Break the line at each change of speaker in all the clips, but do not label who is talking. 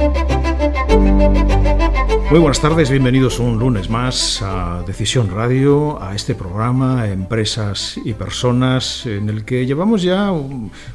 Thank you. Muy buenas tardes, bienvenidos un lunes más a Decisión Radio, a este programa Empresas y Personas, en el que llevamos ya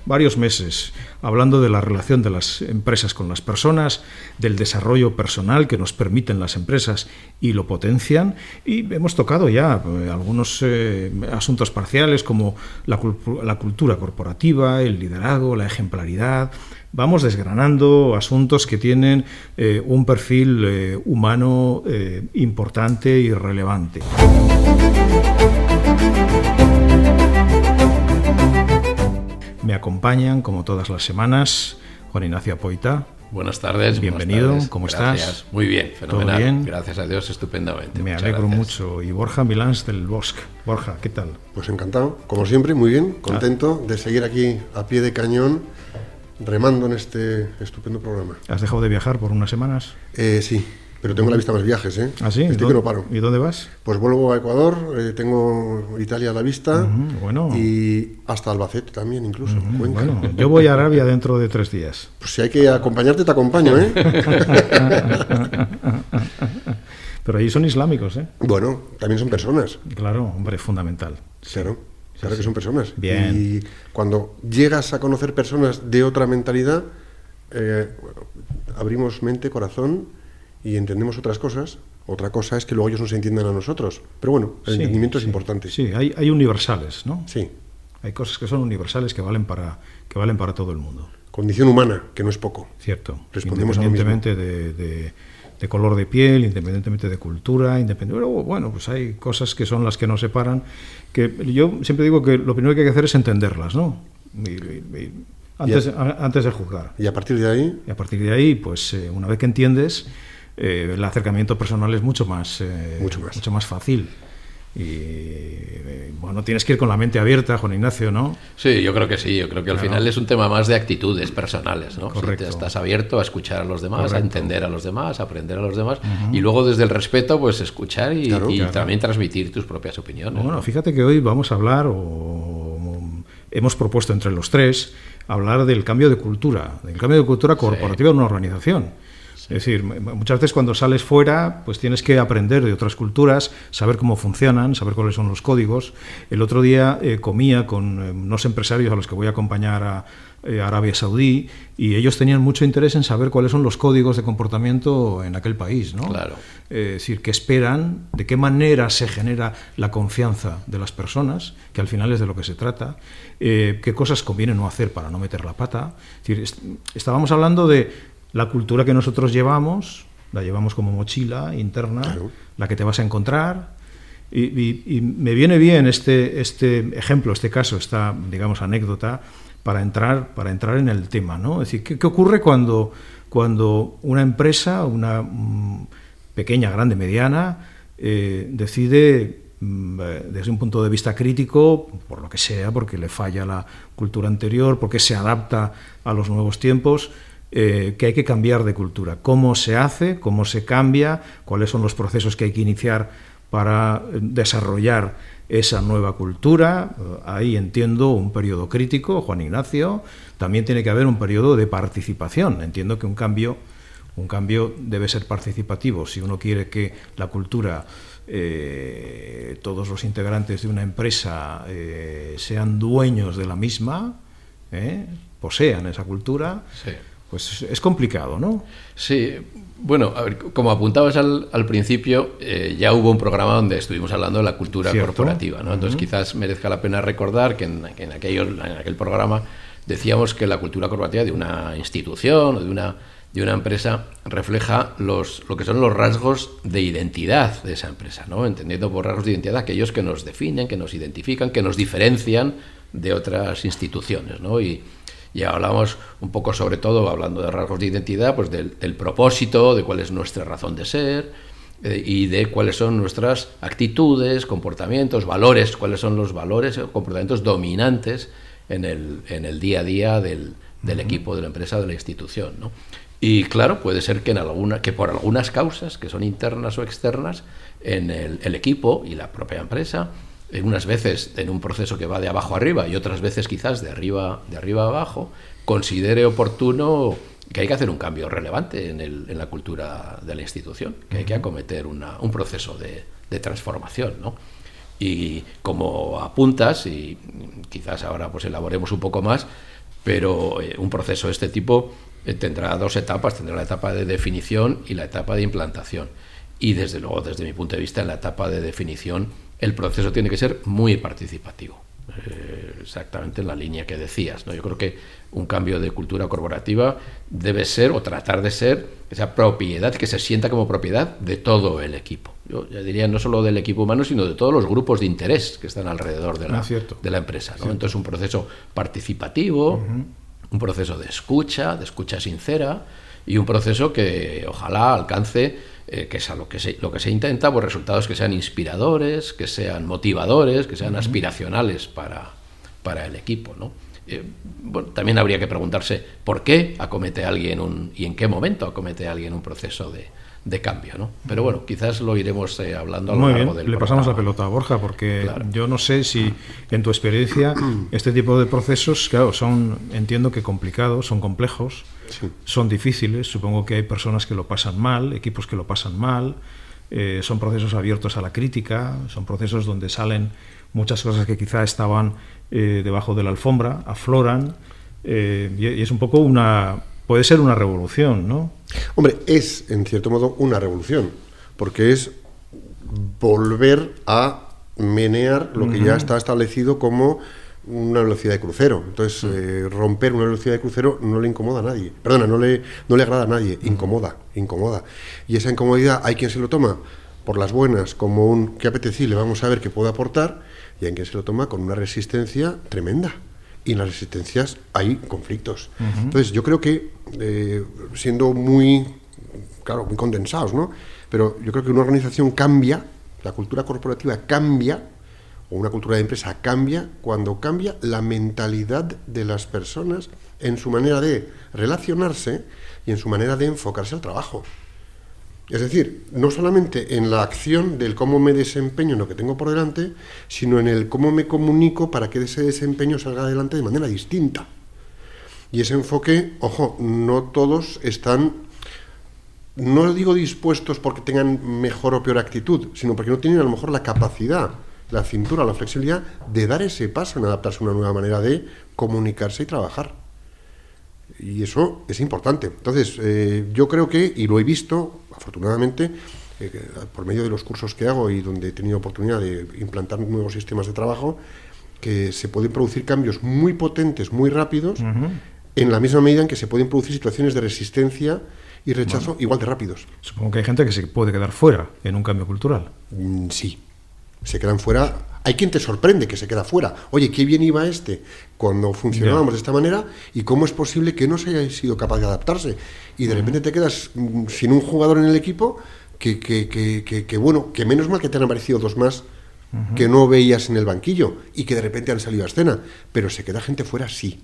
varios meses hablando de la relación de las empresas con las personas, del desarrollo personal que nos permiten las empresas y lo potencian, y hemos tocado ya eh, algunos eh, asuntos parciales como la, la cultura corporativa, el liderazgo, la ejemplaridad, vamos desgranando asuntos que tienen eh, un perfil eh, humano eh, importante y relevante. Me acompañan, como todas las semanas, Juan Ignacio Poita.
Buenas tardes.
Bienvenido, ¿cómo estás?
Muy bien, fenomenal. bien? Gracias a Dios, estupendamente.
Me alegro mucho. Y Borja Milans del Bosque. Borja, ¿qué tal?
Pues encantado, como siempre, muy bien, contento de seguir aquí a pie de cañón remando en este estupendo programa.
¿Has dejado de viajar por unas semanas?
Eh, sí, pero tengo la vista más viajes, ¿eh?
¿Ah, sí?
Estoy que no paro.
¿Y dónde vas?
Pues vuelvo a Ecuador, eh, tengo Italia a la vista
bueno.
y hasta Albacete también incluso.
bueno, yo voy a Arabia dentro de tres días.
Pues si hay que acompañarte, te acompaño, ¿eh?
pero allí son islámicos, ¿eh?
Bueno, también son personas.
Claro, hombre, fundamental.
Claro. Claro que son personas.
Bien.
Y cuando llegas a conocer personas de otra mentalidad, eh, abrimos mente, corazón y entendemos otras cosas. Otra cosa es que luego ellos no se entiendan a nosotros. Pero bueno, el entendimiento es importante.
Sí, hay, hay universales, ¿no?
Sí.
Hay cosas que son universales que valen para, que valen para todo el mundo.
Condición humana, que no es poco.
Cierto.
Respondemos
Independientemente de, de, color de piel, independientemente de cultura, independientemente... Bueno, pues hay cosas que son las que nos separan que yo siempre digo que lo primero que hay que hacer es entenderlas, ¿no? antes, antes, de juzgar.
Y a partir de ahí.
Y a partir de ahí, pues eh, una vez que entiendes, eh, el acercamiento personal es mucho más, eh,
mucho más.
Mucho más fácil. Y bueno, tienes que ir con la mente abierta, Juan Ignacio, ¿no?
Sí, yo creo que sí. Yo creo que al final es un tema más de actitudes personales, ¿no?
Correcto.
estás abierto a escuchar a los demás, a entender a los demás, a aprender a los demás y luego desde el respeto, pues escuchar y, también transmitir tus propias opiniones.
Bueno, fíjate que hoy vamos a hablar, o hemos propuesto entre los tres, hablar del cambio de cultura, del cambio de cultura corporativa de una organización. Es decir, muchas veces cuando sales fuera, pues tienes que aprender de otras culturas, saber cómo funcionan, saber cuáles son los códigos. El otro día eh, comía con eh, unos empresarios a los que voy a acompañar a, eh, Arabia Saudí y ellos tenían mucho interés en saber cuáles son los códigos de comportamiento en aquel país, ¿no?
Claro.
es decir, qué esperan, de qué manera se genera la confianza de las personas, que al final es de lo que se trata, qué cosas conviene no hacer para no meter la pata. Es decir, estábamos hablando de la cultura que nosotros llevamos, la llevamos como mochila interna, la que te vas a encontrar. Y, me viene bien este, este ejemplo, este caso, esta, digamos, anécdota, para entrar, para entrar en el tema. ¿no? Es decir, ¿qué, ocurre cuando, cuando una empresa, una mm, pequeña, grande, mediana, eh, decide mm, eh, desde un punto de vista crítico, por lo que sea, porque le falla la cultura anterior, porque se adapta a los nuevos tiempos, eh, que hay que cambiar de cultura. ¿Cómo se hace? ¿Cómo se cambia? ¿Cuáles son los procesos que hay que iniciar para eh, desarrollar esa nueva cultura? Eh, ahí entiendo un periodo crítico, Juan Ignacio. También tiene que haber un periodo de participación. Entiendo que un cambio, un cambio debe ser participativo. Si uno quiere que la cultura todos los integrantes de una empresa sean dueños de la misma, posean esa cultura, pues es complicado, ¿no?
Sí, bueno, a ver, como apuntabas al, principio, eh, ya hubo un programa donde estuvimos hablando de la cultura corporativa, ¿no? Entonces quizás merezca la pena recordar que en, en, en aquel programa decíamos que la cultura corporativa de una institución o de una, de una empresa refleja los, lo que son los rasgos de identidad de esa empresa, ¿no? Entendiendo por rasgos de identidad aquellos que nos definen, que nos identifican, que nos diferencian de otras instituciones, ¿no? Y, y hablamos un poco sobre todo, hablando de rasgos de identidad, pues del, propósito, de cuál es nuestra razón de ser eh, y de cuáles son nuestras actitudes, comportamientos, valores, cuáles son los valores o comportamientos dominantes en el, en el día a día del, del equipo, de la empresa, de la institución. ¿no? Y claro, puede ser que, en alguna, que por algunas causas, que son internas o externas, en el, el equipo y la propia empresa, en unas veces en un proceso que va de abajo arriba y otras veces quizás de arriba, de arriba a abajo, considere oportuno que hay que hacer un cambio relevante en, el, en la cultura de la institución, que hay que acometer una, un proceso de, de transformación, ¿no? Y como apuntas, y quizás ahora pues elaboremos un poco más, pero eh, un proceso de este tipo eh, tendrá dos etapas, tendrá la etapa de definición y la etapa de implantación. Y desde luego, desde mi punto de vista, en la etapa de definición, el proceso tiene que ser muy participativo. Eh, exactamente en la línea que decías. ¿no? Yo creo que un cambio de cultura corporativa debe ser o tratar de ser esa propiedad, que se sienta como propiedad de todo el equipo. Yo ya diría no solo del equipo humano, sino de todos los grupos de interés que están alrededor de la, ah, de la empresa. ¿no? Entonces un proceso participativo, un proceso de escucha, de escucha sincera y un proceso que ojalá alcance eh, que es a lo que, se, lo que se intenta, pues resultados que sean inspiradores, que sean motivadores, que sean aspiracionales para, para el equipo. ¿no? Eh, bueno, también habría que preguntarse por qué acomete alguien un, y en qué momento acomete alguien un proceso de, de cambio, ¿no? Pero bueno, quizás lo iremos eh, hablando a lo
Muy
largo
bien. Le pasamos la pelota a Borja, porque yo no sé si en tu experiencia este tipo de procesos, claro, son, entiendo que complicados, son complejos, son difíciles, supongo que hay personas que lo pasan mal, equipos que lo pasan mal, eh, son procesos abiertos a la crítica, son procesos donde salen muchas cosas que quizá estaban eh, debajo de la alfombra, afloran, y es un poco una puede ser una revolución, ¿no?
Hombre, es en cierto modo una revolución, porque es volver a menear lo que ya está establecido como una velocidad de crucero. Entonces, eh, romper una velocidad de crucero no le incomoda a nadie. Perdona, no le, no le agrada a nadie. Incomoda, incomoda. Y esa incomodidad hay quien se lo toma por las buenas como un que apetecible, vamos a ver qué puede aportar, y hay quien se lo toma con una resistencia tremenda y en las resistencias hay conflictos. Entonces, yo creo que, eh, siendo muy, claro, muy condensados, ¿no? Pero yo creo que una organización cambia, la cultura corporativa cambia, una cultura de empresa cambia, cuando cambia la mentalidad de las personas en su manera de relacionarse y en su manera de enfocarse al trabajo. Es decir, no solamente en la acción del cómo me desempeño en lo que tengo por delante, sino en el cómo me comunico para que ese desempeño salga adelante de manera distinta. Y ese enfoque, ojo, no todos están, no digo dispuestos porque tengan mejor o peor actitud, sino porque no tienen a lo mejor la capacidad, la cintura, la flexibilidad de dar ese paso en adaptarse a una nueva manera de comunicarse y trabajar. Y eso es importante. Entonces, eh, yo creo que, y lo he visto, afortunadamente, eh, por medio de los cursos que hago y donde he tenido oportunidad de implantar nuevos sistemas de trabajo, que se pueden producir cambios muy potentes, muy rápidos, en la misma medida en que se pueden producir situaciones de resistencia y rechazo igual de rápidos.
Supongo que hay gente que se puede quedar fuera en un cambio cultural.
Mm, sí, se quedan fuera. Hay quien te sorprende que se queda fuera. Oye, qué bien iba este cuando funcionábamos de esta manera y cómo es posible que no se haya sido capaz de adaptarse. Y de repente te quedas mm, sin un jugador en el equipo que, que, que, que, bueno, que menos mal que te han aparecido dos más que no veías en el banquillo y que de repente han salido a escena, pero se queda gente fuera, sí.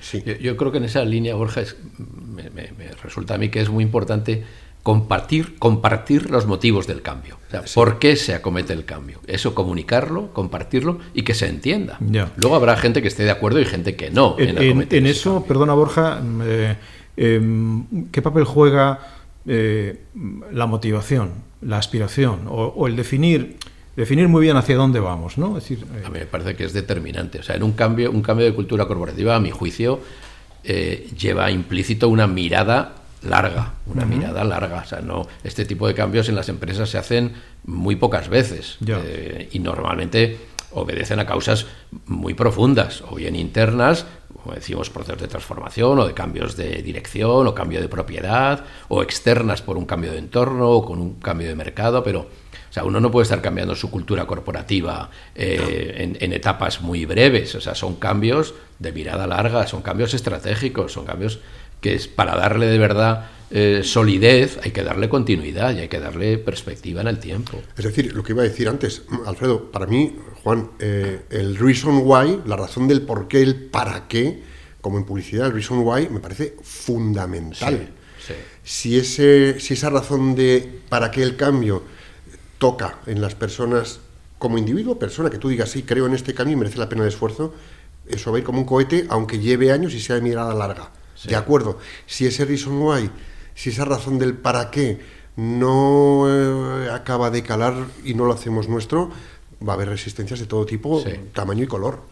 sí.
Yo, creo que en esa línea, Borja, me, me resulta a mí que es muy importante compartir, compartir los motivos del cambio. O sea, ¿Por qué se acomete el cambio? Eso comunicarlo, compartirlo y que se entienda. Luego habrá gente que esté de acuerdo y gente que no.
En, eso, perdona Borja, eh, em, ¿qué papel juega eh, la motivación, la aspiración o, el definir definir muy bien hacia dónde vamos, ¿no?
decir, eh, A mí me parece que es determinante. O sea, en un cambio, un cambio de cultura corporativa, a mi juicio, lleva implícito una mirada larga, una mirada larga. O sea, no, este tipo de cambios en las empresas se hacen muy pocas veces eh, y normalmente obedecen a causas muy profundas, o bien internas, como decimos, procesos de transformación o de cambios de dirección o cambio de propiedad, o externas por un cambio de entorno o con un cambio de mercado, pero o sea, uno no puede estar cambiando su cultura corporativa eh, en, en, etapas muy breves, o sea, son cambios de mirada larga, son cambios estratégicos, son cambios que es para darle de verdad eh, solidez, hay que darle continuidad y hay que darle perspectiva en el tiempo.
Es decir, lo que iba a decir antes, Alfredo, para mí, Juan, eh, el reason why, la razón del por qué, el para qué, como en publicidad, el reason why me parece fundamental. Si, ese, si esa razón de para qué el cambio toca en las personas como individuo, persona, que tú digas, sí, creo en este camino y merece la pena el esfuerzo, eso va a ir como un cohete, aunque lleve años y sea de mirada larga. De acuerdo. Si ese reason why, si esa razón del para qué no eh, acaba de calar y no lo hacemos nuestro, va a haber resistencias de todo tipo, tamaño y color.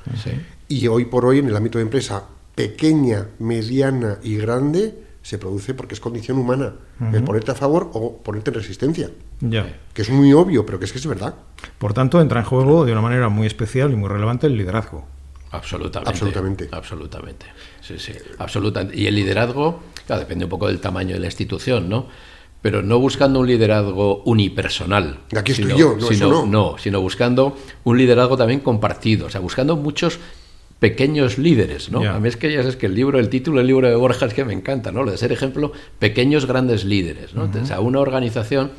Y hoy por hoy, en el ámbito de empresa pequeña, mediana y grande, se produce porque es condición humana el ponerte a favor o ponerte en resistencia.
Ya.
Que es muy obvio, pero que es que es verdad.
Por tanto, entra en juego de una manera muy especial y muy relevante el liderazgo.
Absolutamente.
Absolutamente.
Absolutamente. Sí, sí. Absolutamente. Y el liderazgo, claro, depende un poco del tamaño de la institución, ¿no? Pero no buscando un liderazgo unipersonal.
Aquí estoy yo, no,
sino, no. sino buscando un liderazgo también compartido. O sea, buscando muchos pequeños líderes, ¿no? A mí es que ya sabes que el libro, el título del libro de Borja es que me encanta, ¿no? Lo de ser ejemplo, pequeños grandes líderes, ¿no? O sea, una organización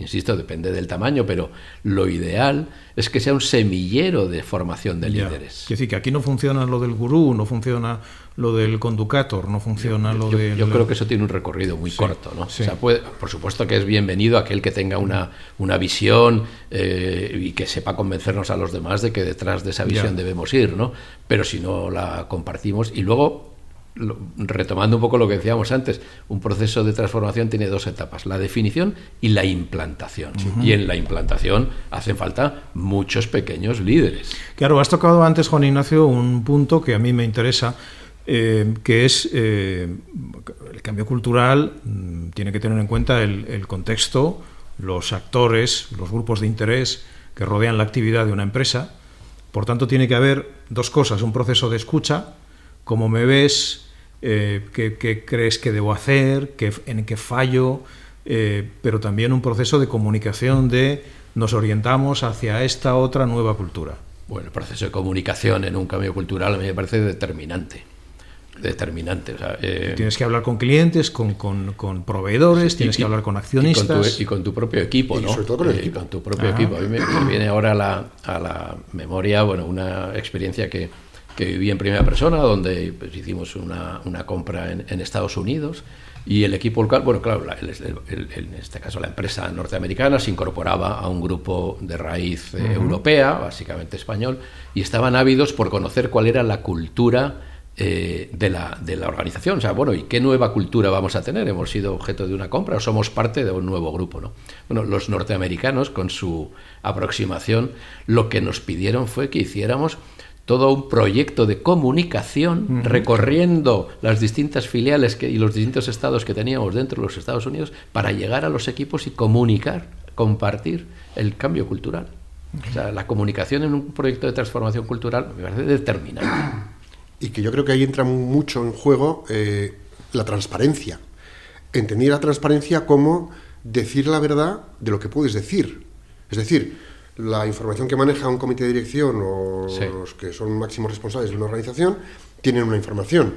Insisto, depende del tamaño, pero lo ideal es que sea un semillero de formación de líderes.
Es decir, que aquí no funciona lo del gurú, no funciona lo del conducator, no funciona lo
de... Yo creo que eso tiene un recorrido muy corto, ¿no? O sea, puede, por supuesto que es bienvenido aquel que tenga una, una visión eh, y que sepa convencernos a los demás de que detrás de esa visión debemos ir, ¿no? Pero si no la compartimos y luego retomando un poco lo que decíamos antes, un proceso de transformación tiene dos etapas, la definición y la implantación. Y en la implantación hacen falta muchos pequeños líderes.
Claro, has tocado antes, Juan Ignacio, un punto que a mí me interesa, eh, que es eh, el cambio cultural, mm, tiene que tener en cuenta el contexto, los actores, los grupos de interés que rodean la actividad de una empresa. Por tanto, tiene que haber dos cosas, un proceso de escucha, cómo me ves, eh, qué, crees que debo hacer, qué, en qué fallo, eh, pero también un proceso de comunicación de nos orientamos hacia esta otra nueva cultura.
Bueno, el proceso de comunicación en un cambio cultural a mí me parece determinante. Determinante.
Eh, tienes que hablar con clientes, con, proveedores, tienes que hablar con accionistas.
Y con tu, propio equipo, ¿no?
sobre todo con, el
con tu propio equipo. A mí me, viene ahora la, a la memoria bueno, una experiencia que, que viví en primera persona, donde pues, hicimos una, una compra en, en, Estados Unidos y el equipo local, bueno, claro, en este caso la empresa norteamericana se incorporaba a un grupo de raíz eh, europea, básicamente español, y estaban ávidos por conocer cuál era la cultura eh, de, la, de, la, organización. O sea, bueno, ¿y qué nueva cultura vamos a tener? ¿Hemos sido objeto de una compra o somos parte de un nuevo grupo? ¿no? Bueno, los norteamericanos, con su aproximación, lo que nos pidieron fue que hiciéramos todo un proyecto de comunicación recorriendo las distintas filiales que, y los distintos estados que teníamos dentro de los Estados Unidos para llegar a los equipos y comunicar, compartir el cambio cultural. O sea, la comunicación en un proyecto de transformación cultural me parece determinante.
Y que yo creo que ahí entra mucho en juego eh, la transparencia. Entendí la transparencia como decir la verdad de lo que puedes decir. Es decir, la información que maneja un comité de dirección o los que son máximos responsables de una organización tienen una información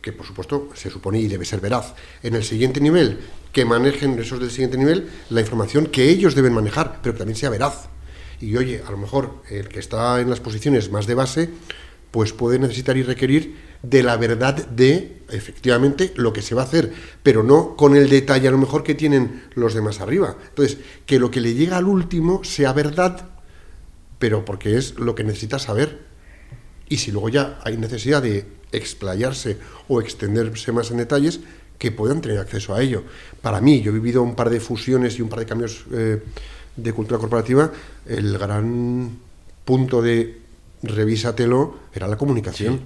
que por supuesto se supone y debe ser veraz. En el siguiente nivel, que manejen esos del siguiente nivel la información que ellos deben manejar, pero que también sea veraz. Y oye, a lo mejor el que está en las posiciones más de base, pues puede necesitar y requerir de la verdad de efectivamente lo que se va a hacer, pero no con el detalle a lo mejor que tienen los demás arriba. Entonces, que lo que le llega al último sea verdad, pero porque es lo que necesita saber. Y si luego ya hay necesidad de explayarse o extenderse más en detalles, que puedan tener acceso a ello. Para mí, yo he vivido un par de fusiones y un par de cambios eh, de cultura corporativa, el gran punto de revísatelo, era la comunicación.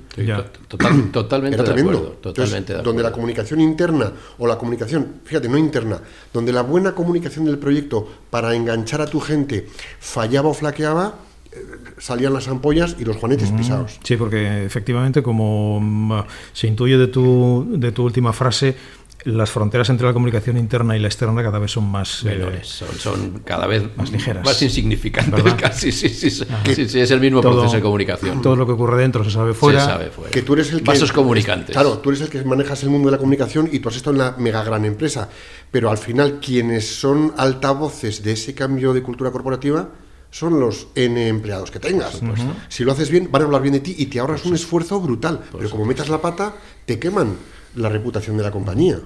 totalmente de acuerdo. Totalmente
Donde la comunicación interna o la comunicación, fíjate, no interna, donde la buena comunicación del proyecto para enganchar a tu gente fallaba o flaqueaba, eh, salían las ampollas y los juanetes pisados.
Sí, porque efectivamente, como mm, se intuye de tu, de tu última frase, las fronteras entre la comunicación interna y la externa cada vez son más
eh, menores, son, cada vez más ligeras, más insignificantes, casi sí, sí, sí, es el mismo proceso de comunicación.
Todo lo que ocurre dentro se sabe fuera.
Se sabe fuera.
Que tú eres el
Vasos comunicantes.
Claro, tú eres el que manejas el mundo de la comunicación y tú has estado en la mega gran empresa, pero al final quienes son altavoces de ese cambio de cultura corporativa son los N empleados que tengas. Si lo haces bien, van a hablar bien de ti y te ahorras un esfuerzo brutal. Pero como metas la pata, te queman la reputación de la compañía.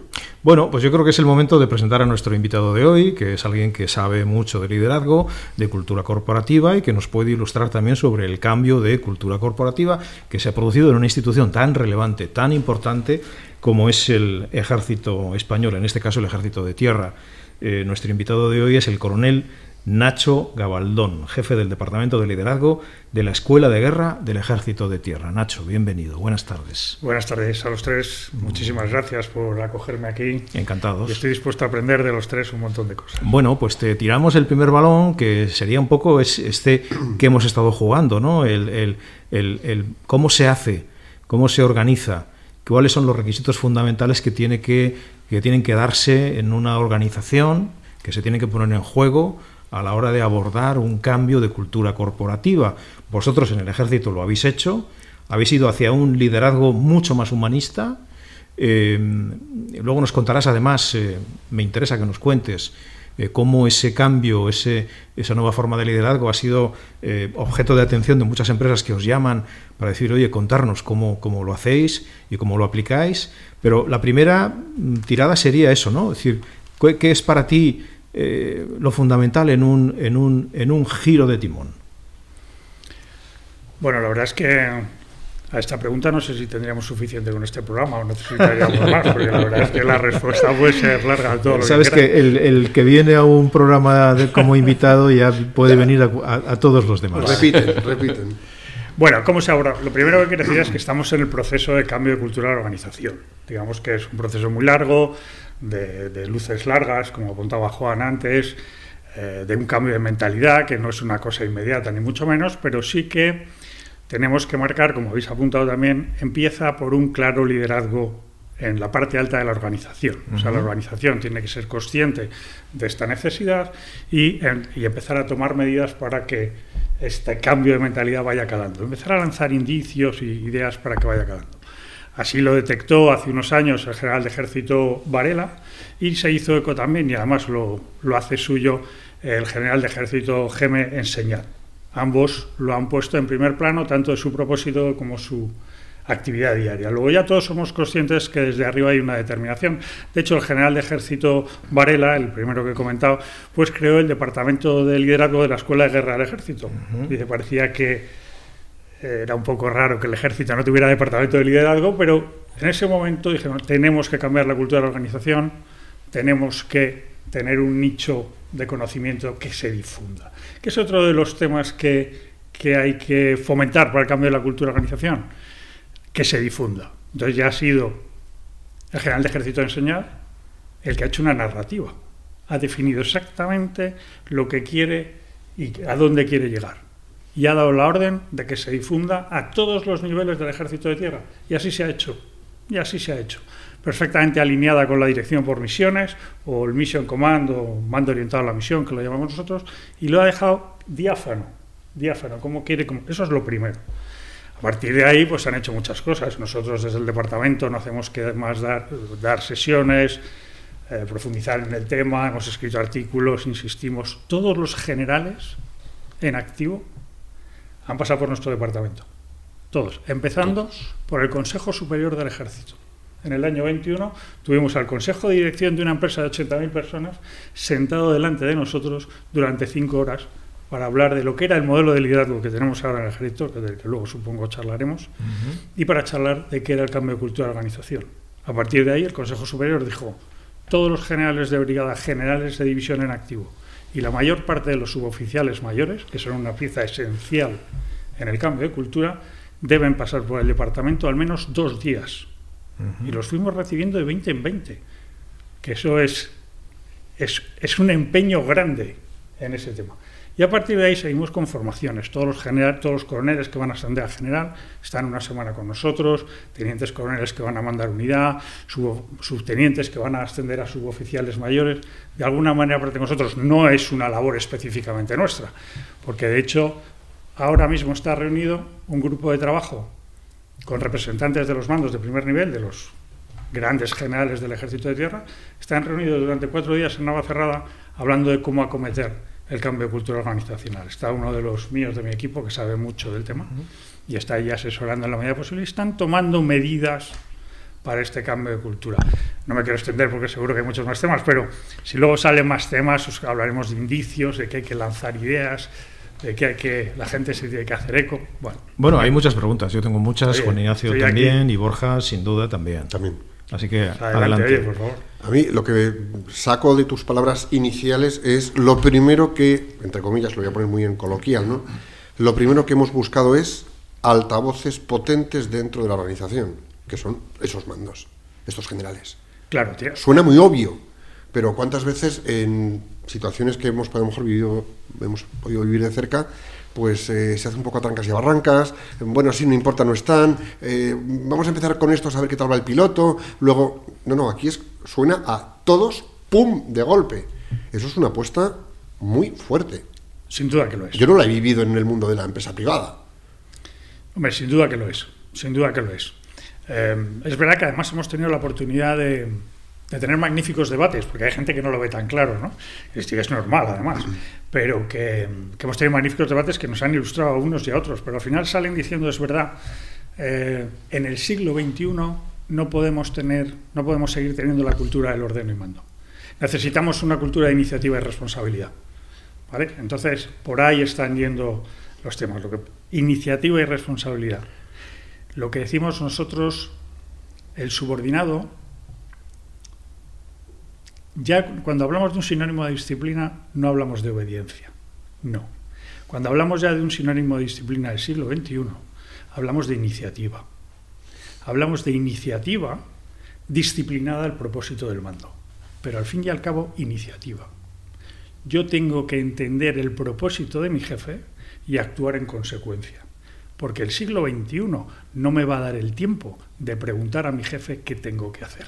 Bueno, pues yo creo que es el momento de presentar a nuestro invitado de hoy, que es alguien que sabe mucho de liderazgo, de cultura corporativa y que nos puede ilustrar también sobre el cambio de cultura corporativa que se ha producido en una institución tan relevante, tan importante como es el ejército español, en este caso el ejército de tierra. Eh, nuestro invitado de hoy es el coronel Nacho Gabaldón, jefe del Departamento de Liderazgo de la Escuela de Guerra del Ejército de Tierra. Nacho, bienvenido, buenas tardes.
Buenas tardes a los tres, muchísimas gracias por acogerme aquí.
Encantados.
estoy dispuesto a aprender de los tres un montón de cosas.
Bueno, pues te tiramos el primer balón, que sería un poco este que hemos estado jugando, ¿no? El, cómo se hace, cómo se organiza, cuáles son los requisitos fundamentales que, tiene que, que tienen que darse en una organización, que se tienen que poner en juego a la hora de abordar un cambio de cultura corporativa. Vosotros en el ejército lo habéis hecho, habéis ido hacia un liderazgo mucho más humanista. Eh, luego nos contarás además, eh, me interesa que nos cuentes, eh, cómo ese cambio, ese, esa nueva forma de liderazgo ha sido objeto de atención de muchas empresas que os llaman para decir, oye, contarnos cómo, cómo lo hacéis y cómo lo aplicáis. Pero la primera mm, tirada sería eso, ¿no? Es decir, ¿qué es para ti eh, lo fundamental en un, en, un, en un giro de timón?
Bueno, la verdad es que a esta pregunta no sé si tendríamos suficiente con este programa o necesitaríamos más, porque la verdad es que la respuesta puede ser larga. Todo lo
Sabes que, el, el, que viene a un programa como invitado ya puede venir a, todos los demás.
Repiten, repiten.
Bueno, ¿cómo se ahora? Lo primero que quiero decir es que estamos en el proceso de cambio de cultura de la organización. Digamos que es un proceso muy largo, de, luces largas, como apuntaba Juan antes, eh, de un cambio de mentalidad, que no es una cosa inmediata ni mucho menos, pero sí que tenemos que marcar, como habéis apuntado también, empieza por un claro liderazgo en la parte alta de la organización. O sea, la organización tiene que ser consciente de esta necesidad y, y, empezar a tomar medidas para que este cambio de mentalidad vaya calando. Empezar a lanzar indicios y ideas para que vaya calando. Así lo detectó hace unos años el general de ejército Varela y se hizo eco también, y además lo, hace suyo el general de ejército Geme en señal. Ambos lo han puesto en primer plano, tanto de su propósito como su actividad diaria. Luego ya todos somos conscientes que desde arriba hay una determinación. De hecho, el general de ejército Varela, el primero que he comentado, pues creó el departamento de liderazgo de la Escuela de Guerra del Ejército. Y se parecía que era un poco raro que el ejército no tuviera departamento de liderazgo, pero en ese momento dijeron, tenemos que cambiar la cultura de la organización, tenemos que tener un nicho de conocimiento que se difunda, que es otro de los temas que, que hay que fomentar para el cambio de la cultura de la organización, que se difunda. Entonces ya ha sido el general de ejército de enseñar el que ha hecho una narrativa, ha definido exactamente lo que quiere y a dónde quiere llegar y ha dado la orden de que se difunda a todos los niveles del ejército de tierra. Y así se ha hecho. Y así se ha hecho. Perfectamente alineada con la dirección por misiones, o el Mission Command, o mando orientado a la misión, que lo llamamos nosotros, y lo ha dejado diáfano. Diáfano, como quiere. Eso es lo primero. A partir de ahí, pues han hecho muchas cosas. Nosotros desde el departamento no hacemos que más dar, dar sesiones, eh, profundizar en el tema, hemos escrito artículos, insistimos. Todos los generales en activo han pasado por nuestro departamento. Todos. Empezando por el Consejo Superior del Ejército. En el año 21 tuvimos al Consejo de Dirección de una empresa de 80.000 personas sentado delante de nosotros durante cinco horas para hablar de lo que era el modelo de liderazgo que tenemos ahora en el ejército, del que luego supongo charlaremos, y para charlar de qué era el cambio de cultura de organización. A partir de ahí, el Consejo Superior dijo, todos los generales de brigada, generales de división en activo, y la mayor parte de los suboficiales mayores, que son una pieza esencial en el cambio de cultura, deben pasar por el departamento al menos dos días. Y los fuimos recibiendo de 20 en 20, que eso es, es, es un empeño grande en ese tema. Y a partir de ahí seguimos con formaciones. Todos los, general, todos los coroneles que van a ascender a general están una semana con nosotros, tenientes coroneles que van a mandar unidad, subtenientes que van a ascender a suboficiales mayores. De alguna manera, para nosotros no es una labor específicamente nuestra, porque de hecho ahora mismo está reunido un grupo de trabajo con representantes de los mandos de primer nivel, de los grandes generales del Ejército de Tierra, están reunidos durante cuatro días en Navacerrada hablando de cómo acometer el cambio de cultura organizacional. Está uno de los míos de mi equipo que sabe mucho del tema y está ahí asesorando en la medida posible. Están tomando medidas para este cambio de cultura. No me quiero extender porque seguro que hay muchos más temas, pero si luego salen más temas, os hablaremos de indicios, de que hay que lanzar ideas, de que hay que la gente se tiene que hacer eco. Bueno,
bueno hay muchas preguntas. Yo tengo muchas, Juan Ignacio también y Borja sin duda también.
También.
Así que adelante. por favor.
A mí lo que saco de tus palabras iniciales es lo primero que, entre comillas, lo voy a poner muy en coloquial, ¿no? Lo primero que hemos buscado es altavoces potentes dentro de la organización, que son esos mandos, estos generales.
Claro, tío.
Suena muy obvio, pero ¿cuántas veces en situaciones que hemos a lo mejor vivido, hemos podido vivir de cerca, pues eh, se hace un poco a trancas y a barrancas, bueno, sí, no importa, no están, eh, vamos a empezar con esto, a ver qué tal va el piloto, luego, no, no, aquí es, suena a todos, ¡pum!, de golpe. Eso es una apuesta muy fuerte.
Sin duda que lo es.
Yo no la he vivido en el mundo de la empresa privada.
Hombre, sin duda que lo es, sin duda que lo es. Eh, es verdad que además hemos tenido la oportunidad de, de tener magníficos debates, porque hay gente que no lo ve tan claro, ¿no? Y es normal, además, pero que, hemos tenido magníficos debates que nos han ilustrado a unos y a otros, pero al final salen diciendo, es verdad, eh, en el siglo XXI no podemos, tener, no podemos seguir teniendo la cultura del orden y mando. Necesitamos una cultura de iniciativa y responsabilidad. ¿vale? Entonces, por ahí están yendo los temas. Lo que, iniciativa y responsabilidad. Lo que decimos nosotros, el subordinado ya cuando hablamos de un sinónimo de disciplina, no hablamos de obediencia. No. Cuando hablamos ya de un sinónimo de disciplina del siglo XXI, hablamos de iniciativa. Hablamos de iniciativa disciplinada al propósito del mando. Pero al fin y al cabo, iniciativa. Yo tengo que entender el propósito de mi jefe y actuar en consecuencia. Porque el siglo XXI no me va a dar el tiempo de preguntar a mi jefe qué tengo que hacer.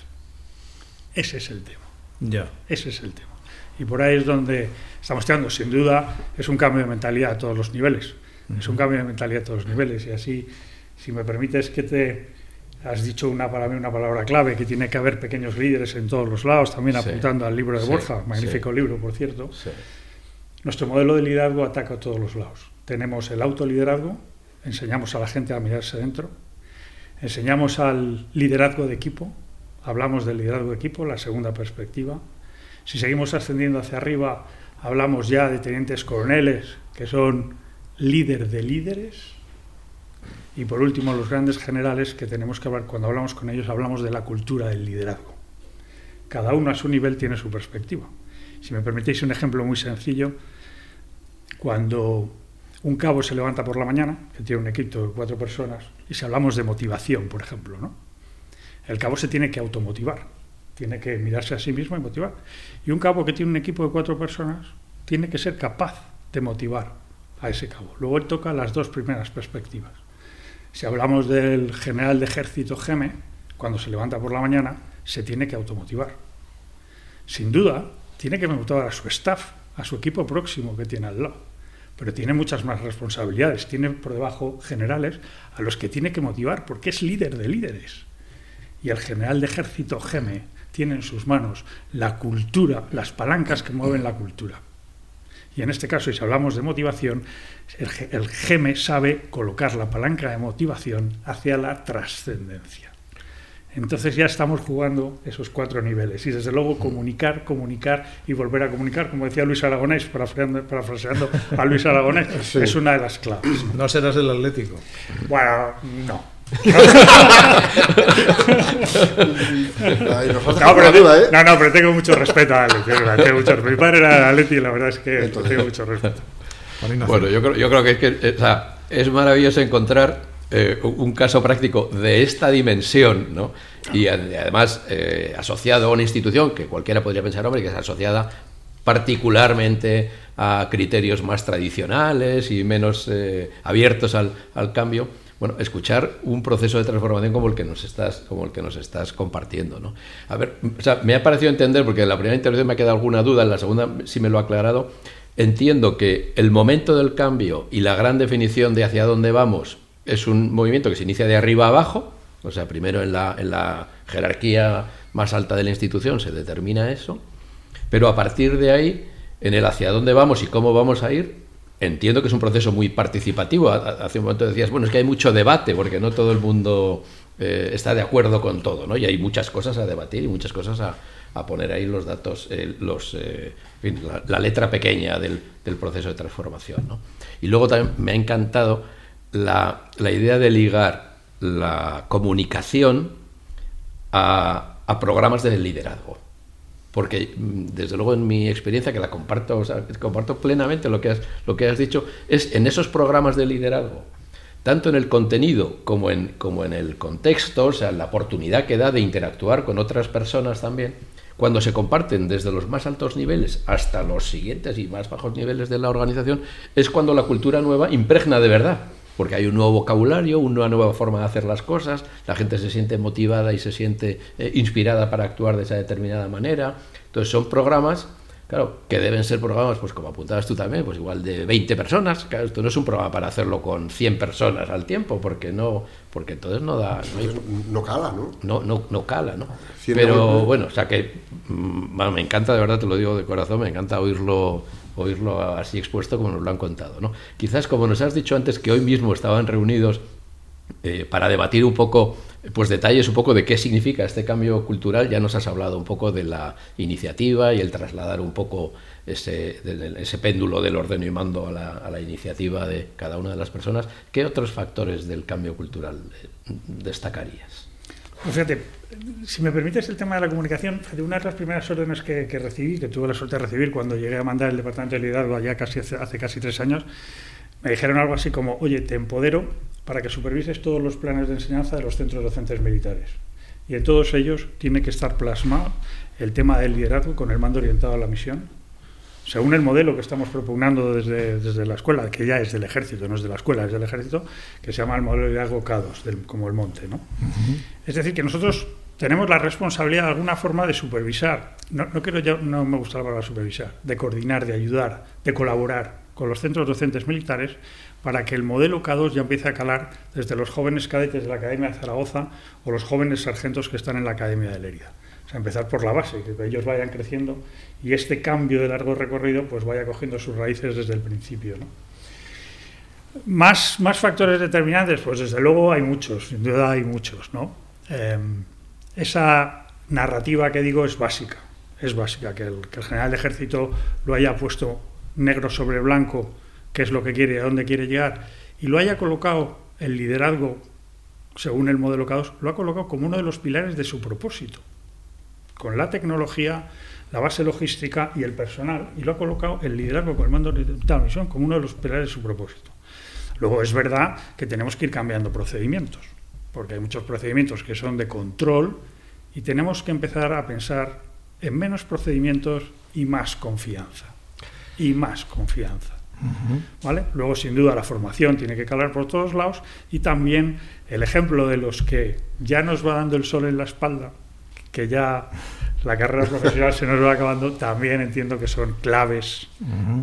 Ese es el tema.
Ya.
Ese es el tema. Y por ahí es donde estamos tirando. Sin duda, es un cambio de mentalidad a todos los niveles. Es un cambio de mentalidad a todos los niveles. Y así, si me permites que te has dicho una para mí una palabra clave, que tiene que haber pequeños líderes en todos los lados, también apuntando al libro de Borja, magnífico libro, por cierto. Nuestro modelo de liderazgo ataca a todos los lados. Tenemos el autoliderazgo, enseñamos a la gente a mirarse dentro, enseñamos al liderazgo de equipo, hablamos del liderazgo de equipo, la segunda perspectiva. Si seguimos ascendiendo hacia arriba, hablamos ya de tenientes coroneles, que son líder de líderes. Y por último, los grandes generales que tenemos que hablar, cuando hablamos con ellos, hablamos de la cultura del liderazgo. Cada uno a su nivel tiene su perspectiva. Si me permitéis un ejemplo muy sencillo, cuando un cabo se levanta por la mañana, que tiene un equipo de cuatro personas, y si hablamos de motivación, por ejemplo, ¿no? El cabo se tiene que automotivar, tiene que mirarse a sí mismo y motivar. Y un cabo que tiene un equipo de cuatro personas tiene que ser capaz de motivar a ese cabo. Luego él toca las dos primeras perspectivas. Si hablamos del general de ejército Geme, cuando se levanta por la mañana, se tiene que automotivar. Sin duda, tiene que motivar a su staff, a su equipo próximo que tiene al lado. Pero tiene muchas más responsabilidades. Tiene por debajo generales a los que tiene que motivar, porque es líder de líderes y el general de ejército Geme tiene en sus manos la cultura, las palancas que mueven la cultura. Y en este caso, si hablamos de motivación, el, Geme sabe colocar la palanca de motivación hacia la trascendencia. Entonces ya estamos jugando esos cuatro niveles. Y desde luego comunicar, comunicar y volver a comunicar, como decía Luis Aragonés, parafraseando a Luis Aragonés, es una de las claves.
No serás el Atlético.
Bueno, no. No, no, pero, tengo mucho respeto a Ale. Mi padre era Leti y la verdad es que tengo mucho respeto.
Bueno, yo creo, yo creo que, es, que es maravilloso encontrar eh, un caso práctico de esta dimensión, ¿no? Y además eh, asociado a una institución que cualquiera podría pensar, hombre, que es asociada particularmente a criterios más tradicionales y menos eh, abiertos al, al cambio bueno, escuchar un proceso de transformación como el que nos estás, como el que nos estás compartiendo, ¿no? A ver, me ha parecido entender, porque en la primera intervención me ha quedado alguna duda, en la segunda sí me lo ha aclarado, entiendo que el momento del cambio y la gran definición de hacia dónde vamos es un movimiento que se inicia de arriba abajo, o sea, primero en la, en la jerarquía más alta de la institución se determina eso, pero a partir de ahí, en el hacia dónde vamos y cómo vamos a ir, Entiendo que es un proceso muy participativo. Hace un momento decías, bueno, es que hay mucho debate porque no todo el mundo eh, está de acuerdo con todo, ¿no? Y hay muchas cosas a debatir y muchas cosas a, poner ahí los datos, eh, los, la, letra pequeña del, proceso de transformación, ¿no? Y luego también me ha encantado la, idea de ligar la comunicación a, a programas de liderazgo porque mm, desde luego en mi experiencia, que la comparto, comparto plenamente lo que, has, lo que has dicho, es en esos programas de liderazgo, tanto en el contenido como en, como en el contexto, o sea, la oportunidad que da de interactuar con otras personas también, cuando se comparten desde los más altos niveles hasta los siguientes y más bajos niveles de la organización, es cuando la cultura nueva impregna de verdad porque hay un nuevo vocabulario, una nueva forma de hacer las cosas, la gente se siente motivada y se siente eh, inspirada para actuar de esa determinada manera. Entonces son programas, claro, que deben ser programas, pues como apuntabas tú también, pues igual de 20 personas. Claro, esto no es un programa para hacerlo con 100 personas al tiempo, porque no, porque entonces no da...
No, cala, ¿no?
No, no, no cala, ¿no? Pero bueno, o sea que mm, me encanta, de verdad, te lo digo de corazón, me encanta oírlo oírlo así expuesto como nos lo han contado. ¿no? Quizás, como nos has dicho antes, que hoy mismo estaban reunidos eh, para debatir un poco, pues detalles un poco de qué significa este cambio cultural, ya nos has hablado un poco de la iniciativa y el trasladar un poco ese, ese péndulo del orden y mando a la, iniciativa de cada una de las personas. ¿Qué otros factores del cambio cultural eh, destacarías?
Pues fíjate, si me permites el tema de la comunicación, una de las primeras órdenes que, recibí, que tuve la suerte de recibir cuando llegué a mandar el departamento de liderazgo allá casi hace, casi tres años, me dijeron algo así como, oye, te empodero para que supervises todos los planes de enseñanza de los centros docentes militares. Y en todos ellos tiene que estar plasmado el tema del liderazgo con el mando orientado a la misión, según el modelo que estamos propugnando desde, desde, la escuela, que ya es del ejército, no es de la escuela, es del ejército, que se llama el modelo de liderazgo K2, como el monte. ¿no? Es decir, que nosotros tenemos la responsabilidad de alguna forma de supervisar, no, no, quiero no me gusta la palabra supervisar, de coordinar, de ayudar, de colaborar con los centros docentes militares para que el modelo K2 ya empiece a calar desde los jóvenes cadetes de la Academia de Zaragoza o los jóvenes sargentos que están en la Academia de Lerida. Empezar por la base, que ellos vayan creciendo y este cambio de largo recorrido pues vaya cogiendo sus raíces desde el principio. ¿no? Más, más factores determinantes, pues desde luego hay muchos, sin duda hay muchos, ¿no? Em, esa narrativa que digo es básica, es básica, que el, general de ejército lo haya puesto negro sobre blanco, qué es lo que quiere, a dónde quiere llegar, y lo haya colocado el liderazgo, según el modelo K2, lo ha colocado como uno de los pilares de su propósito, con la tecnología, la base logística y el personal, y lo ha colocado el liderazgo con el mando de la misión como uno de los pilares de su propósito. Luego es verdad que tenemos que ir cambiando procedimientos porque hay muchos procedimientos que son de control y tenemos que empezar a pensar en menos procedimientos y más confianza. Y más confianza. ¿Vale? Luego, sin duda, la formación tiene que calar por todos lados y también el ejemplo de los que ya nos va dando el sol en la espalda, que ya la carrera profesional se nos va acabando, también entiendo que son claves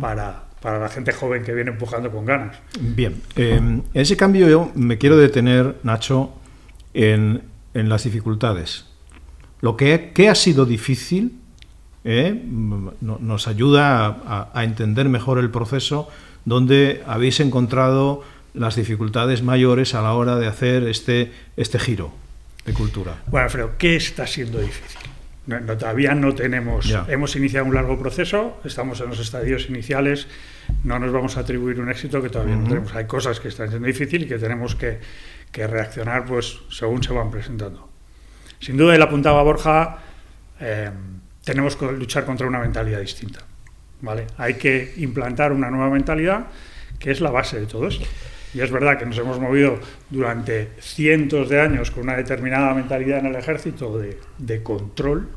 para, para la gente joven que viene empujando con ganas.
Bien, eh, en ese cambio yo me quiero detener, Nacho, en, las dificultades. Lo que, ha sido difícil ¿eh? nos ayuda a, entender mejor el proceso donde habéis encontrado las dificultades mayores a la hora de hacer este, este giro de cultura.
Bueno, Alfredo, ¿qué está siendo difícil? No, todavía no tenemos, hemos iniciado un largo proceso, estamos en los estadios iniciales, no nos vamos a atribuir un éxito que todavía no tenemos. Hay cosas que están siendo difíciles y que tenemos que, que reaccionar pues según se van presentando. Sin duda, él apuntaba Borja, eh, tenemos que luchar contra una mentalidad distinta. ¿vale? Hay que implantar una nueva mentalidad que es la base de todo esto. Y es verdad que nos hemos movido durante cientos de años con una determinada mentalidad en el ejército de, control,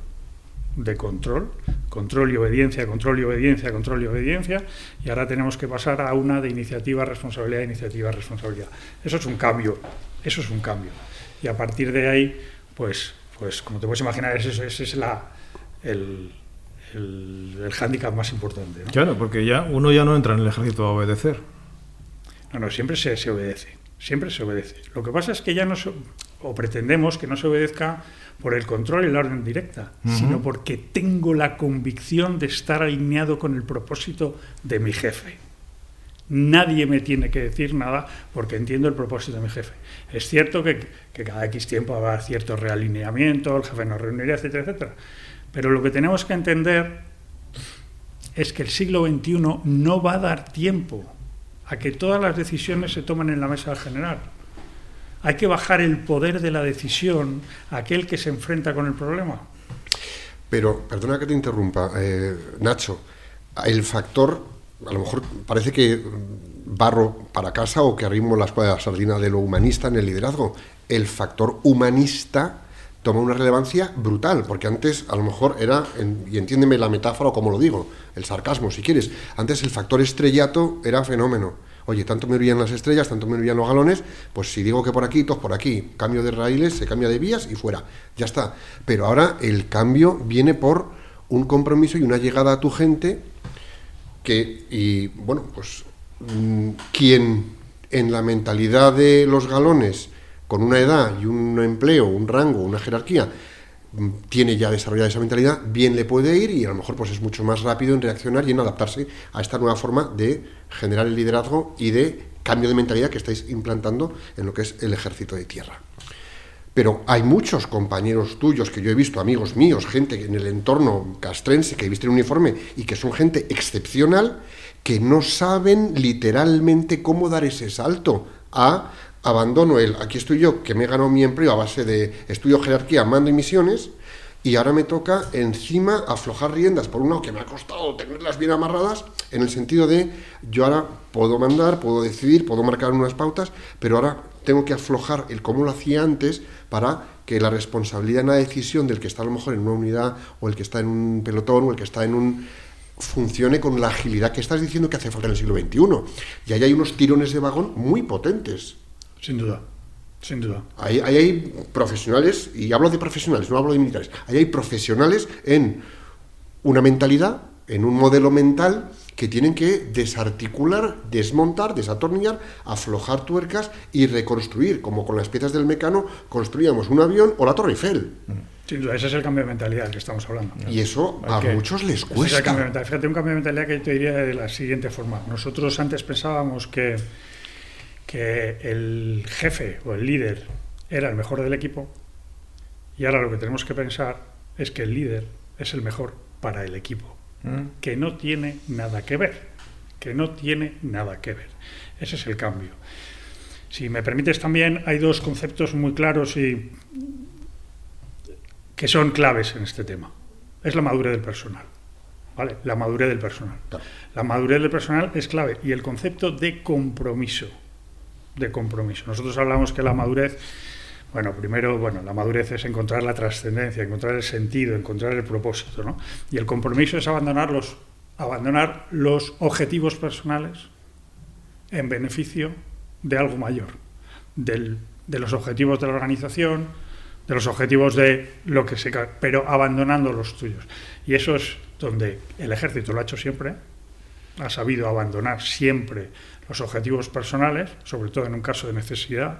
de control, control y obediencia, control y obediencia, control y obediencia, y ahora tenemos que pasar a una de iniciativa, responsabilidad, iniciativa, responsabilidad. Eso es un cambio, eso es un cambio. Y a partir de ahí, pues, pues como te puedes imaginar, ese, es la, el, el, hándicap más importante.
Claro, porque ya uno ya no entra en el ejército a obedecer.
No, no, siempre se, se obedece, siempre se obedece. Lo que pasa es que ya no, o pretendemos que no se obedezca por el control y la orden directa, sino porque tengo la convicción de estar alineado con el propósito de mi jefe. Nadie me tiene que decir nada porque entiendo el propósito de mi jefe. Es cierto que, que cada X tiempo habrá cierto realineamiento, el jefe nos reuniría, etcétera, etcétera. Pero lo que tenemos que entender es que el siglo XXI no va a dar tiempo a que todas las decisiones se tomen en la mesa general. Hay que bajar el poder de la decisión a aquel que se enfrenta con el problema.
Pero, perdona que te interrumpa, eh, Nacho, el factor, a lo mejor parece que barro para casa o que arrimo la escuela de la sardina de lo humanista en el liderazgo. El factor humanista toma una relevancia brutal, porque antes a lo mejor era, y entiéndeme la metáfora o como lo digo, el sarcasmo si quieres, antes el factor estrellato era fenómeno. Oye, tanto me brillan las estrellas, tanto me brillan los galones, pues si digo que por aquí, todos por aquí, cambio de raíles, se cambia de vías y fuera, ya está. Pero ahora el cambio viene por un compromiso y una llegada a tu gente que, y bueno, pues mm, quien en la mentalidad de los galones con una edad y un empleo, un rango, una jerarquía, mm, tiene ya desarrollada esa mentalidad, bien le puede ir y a lo mejor pues es mucho más rápido en reaccionar y en adaptarse a esta nueva forma de generar el liderazgo y de cambio de mentalidad que estáis implantando en lo que es el ejército de tierra. Pero hay muchos compañeros tuyos que yo he visto, amigos míos, gente en el entorno castrense que he visto en uniforme y que son gente excepcional, que no saben literalmente cómo dar ese salto a abandono el aquí estoy yo, que me he ganado mi empleo a base de estudio jerarquía, mando y misiones, y ahora me toca encima aflojar riendas, por un lado que me ha costado tenerlas bien amarradas, en el sentido de yo ahora puedo mandar, puedo decidir, puedo marcar unas pautas, pero ahora tengo que aflojar el cómo lo hacía antes para que la responsabilidad en la decisión del que está a lo mejor en una unidad o el que está en un pelotón o el que está en un funcione con la agilidad que estás diciendo que hace falta en el siglo XXI. Y ahí hay unos tirones de vagón muy potentes.
Sin duda, sin duda.
Ahí, hay profesionales, y hablo de profesionales, no hablo de militares, ahí hay profesionales en una mentalidad, en un modelo mental que tienen que desarticular, desmontar, desatornillar, aflojar tuercas y reconstruir, como con las piezas del mecano construíamos un avión o la Torre Eiffel.
Sin duda, ese es el cambio de mentalidad que estamos hablando.
Y eso a muchos les cuesta.
es el cambio de mentalidad. Fíjate, un cambio de mentalidad que yo te diría de la siguiente forma. Nosotros antes pensábamos que que el jefe o el líder era el mejor del equipo y ahora lo que tenemos que pensar es que el líder es el mejor para el equipo, mm. que no tiene nada que ver, que no tiene nada que ver. Ese es el cambio. Si me permites también, hay dos conceptos muy claros y que son claves en este tema. Es la madurez del personal. ¿Vale? La madurez del personal. La madurez del personal es clave y el concepto de compromiso de compromiso. Nosotros hablamos que la madurez, bueno, primero, bueno, la madurez es encontrar la trascendencia, encontrar el sentido, encontrar el propósito, ¿no? Y el compromiso es abandonar los, abandonar los objetivos personales en beneficio de algo mayor, del, de los objetivos de la organización, de los objetivos de lo que se... pero abandonando los tuyos. Y eso es donde el ejército lo ha hecho siempre, ha sabido abandonar siempre los objetivos personales, sobre todo en un caso de necesidad,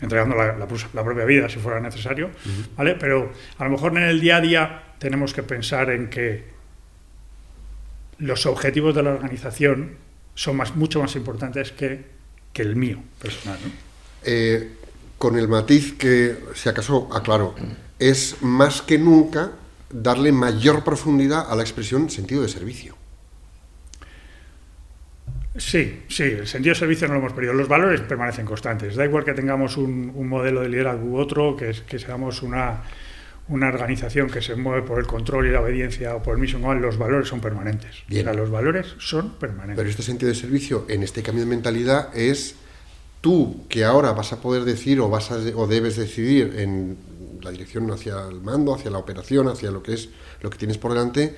entregando la, propia vida si fuera necesario, ¿vale? Pero a lo mejor en el día a día tenemos que pensar en que los objetivos de la organización son más, mucho más importantes que, que el mío personal.
Eh, con el matiz que, si acaso aclaro, es más que nunca darle mayor profundidad a la expresión sentido de servicio.
Sí, sí, el sentido de servicio no lo hemos perdido. Los valores permanecen constantes. Da igual que tengamos un, modelo de liderazgo u otro, que, que seamos una, una organización que se mueve por el control y la obediencia o por el mismo los valores son permanentes.
Bien.
los valores son permanentes.
Pero este sentido de servicio en este cambio de mentalidad es tú que ahora vas a poder decir o, vas o debes decidir en la dirección hacia el mando, hacia la operación, hacia lo que es lo que tienes por delante,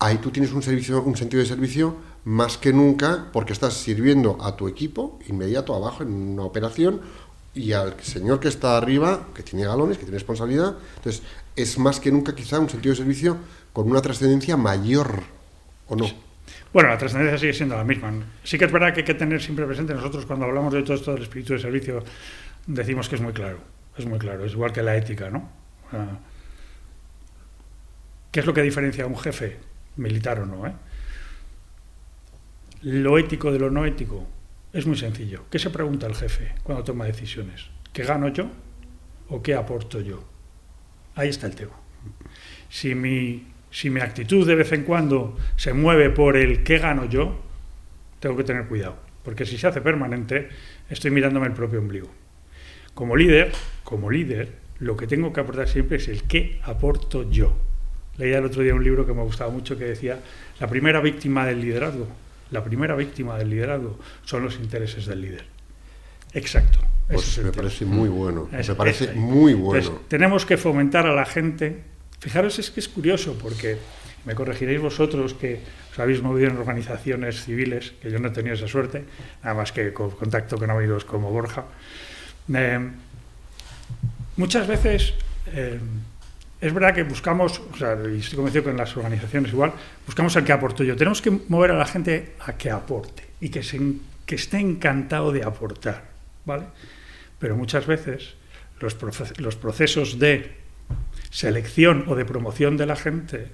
ahí tú tienes un, servicio, un sentido de servicio más que nunca porque estás sirviendo a tu equipo inmediato abajo en una operación y al señor que está arriba, que tiene galones, que tiene responsabilidad. Entonces, es más que nunca quizá un sentido de servicio con una trascendencia mayor, ¿o no?
Bueno, la trascendencia sigue siendo la misma. Sí que es verdad que hay que tener siempre presente, nosotros cuando hablamos de todo esto del espíritu de servicio, decimos que es muy claro, es muy claro, es igual que la ética, ¿no? ¿Qué es lo que diferencia a un jefe militar o no? Eh? Lo ético de lo no ético, es muy sencillo. ¿Qué se pregunta el jefe cuando toma decisiones? ¿Qué gano yo o qué aporto yo? Ahí está el tema. Si mi, si mi actitud de vez en cuando se mueve por el qué gano yo, tengo que tener cuidado. Porque si se hace permanente, estoy mirándome el propio ombligo. Como líder, como líder, lo que tengo que aportar siempre es el qué aporto yo. Leía el otro día un libro que me gustaba mucho que decía, la primera víctima del liderazgo, la primera víctima del liderazgo son los intereses del líder. Exacto.
Pues me parece muy bueno. me parece muy bueno.
tenemos que fomentar a la gente. Fijaros, es que es curioso porque me corregiréis vosotros que os habéis movido en organizaciones civiles, que yo no he tenido esa suerte, nada más que con contacto con amigos como Borja. Eh, muchas veces eh, es verdad que buscamos, o sea, y estoy convencido que en las organizaciones igual, buscamos al que aporto yo. Tenemos que mover a la gente a que aporte y que, esté encantado de aportar, ¿vale? Pero muchas veces los procesos de selección o de promoción de la gente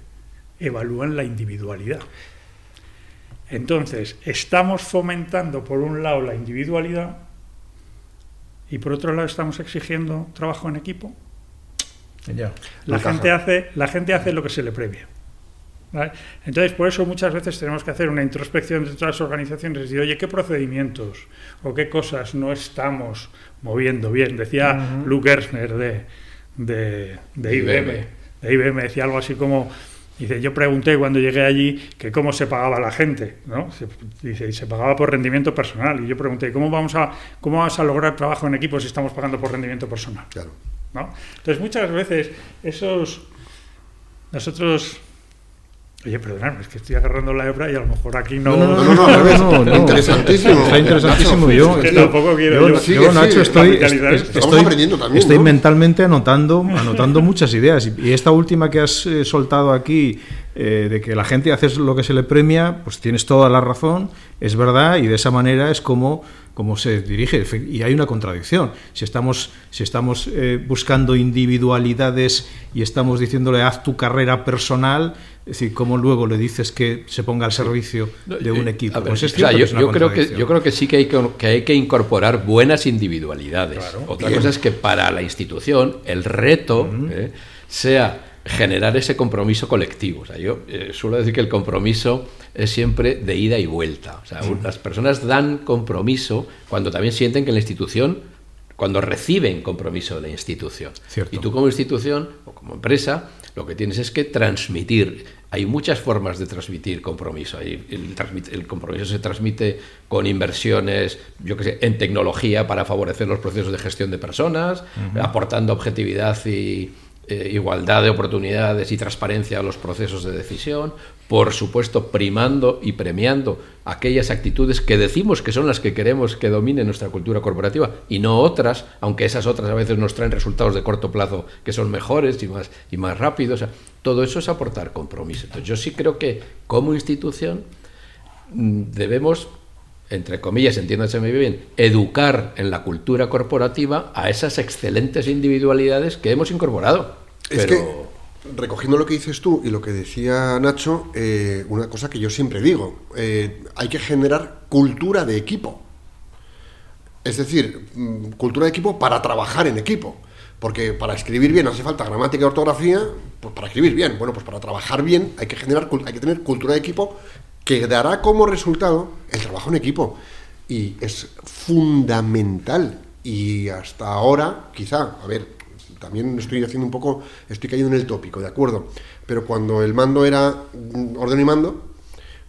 evalúan la individualidad. Entonces, estamos fomentando por un lado la individualidad y por otro lado estamos exigiendo trabajo en equipo. La, gente hace, la gente hace lo que se le premia. Entonces, por eso muchas veces tenemos que hacer una introspección de todas las organizaciones y decir, oye, ¿qué procedimientos o qué cosas no estamos moviendo bien? Decía Luke Gersner de, de, de IBM. De IBM decía algo así como, Dice, yo pregunté cuando llegué allí que cómo se pagaba la gente, ¿no? dice, y se pagaba por rendimiento personal. Y yo pregunté, ¿cómo vamos a, cómo vamos a lograr trabajo en equipo si estamos pagando por rendimiento personal?
Claro.
¿No? Entonces, muchas veces esos... Nosotros Oye, perdonadme, es que estoy agarrando la hebra y a lo mejor aquí no.
No, no, no, no, no, interesantísimo.
Está interesantísimo. Yo,
que tampoco quiero.
Yo, yo, Nacho, estoy, estoy, aprendiendo también, estoy mentalmente anotando, anotando muchas ideas. Y esta última que has eh, soltado aquí, eh, de que la gente hace lo que se le premia, pues tienes toda la razón, es verdad, y de esa manera es como cómo se dirige. Y hay una contradicción. Si estamos, si estamos eh, buscando individualidades y estamos diciéndole haz tu carrera personal, es decir, ¿cómo luego le dices que se ponga al servicio de un equipo?
pues es yo, yo creo que, yo creo que sí que hay que, que hay que incorporar buenas individualidades. Otra cosa es que para la institución el reto eh, sea generar ese compromiso colectivo. O sea, yo eh, suelo decir que el compromiso es siempre de ida y vuelta. O sea, las personas dan compromiso cuando también sienten que la institución, cuando reciben compromiso de la institución. Y tú como institución o como empresa, lo que tienes es que transmitir. Hay muchas formas de transmitir compromiso. El, compromiso se transmite con inversiones, yo que sé, en tecnología para favorecer los procesos de gestión de personas, aportando objetividad y eh, igualdad de oportunidades y transparencia a los procesos de decisión, por supuesto primando y premiando aquellas actitudes que decimos que son las que queremos que dominen nuestra cultura corporativa y no otras, aunque esas otras a veces nos traen resultados de corto plazo que son mejores y más, y más rápidos. todo eso es aportar compromiso. Entonces yo sí creo que como institución mm, debemos entre comillas, entiéndase muy bien, educar en la cultura corporativa a esas excelentes individualidades que hemos incorporado.
Es que, recogiendo lo que dices tú y lo que decía Nacho, eh, una cosa que yo siempre digo, eh, hay que generar cultura de equipo. Es decir, mm, cultura de equipo para trabajar en equipo. Porque para escribir bien hace falta gramática y ortografía, pues para escribir bien, bueno, pues para trabajar bien hay que generar, hay que tener cultura de equipo que dará como resultado el trabajo en equipo. Y es fundamental. Y hasta ahora, quizá, a ver, también estoy haciendo un poco, estoy cayendo en el tópico, ¿de acuerdo? Pero cuando el mando era orden y mando,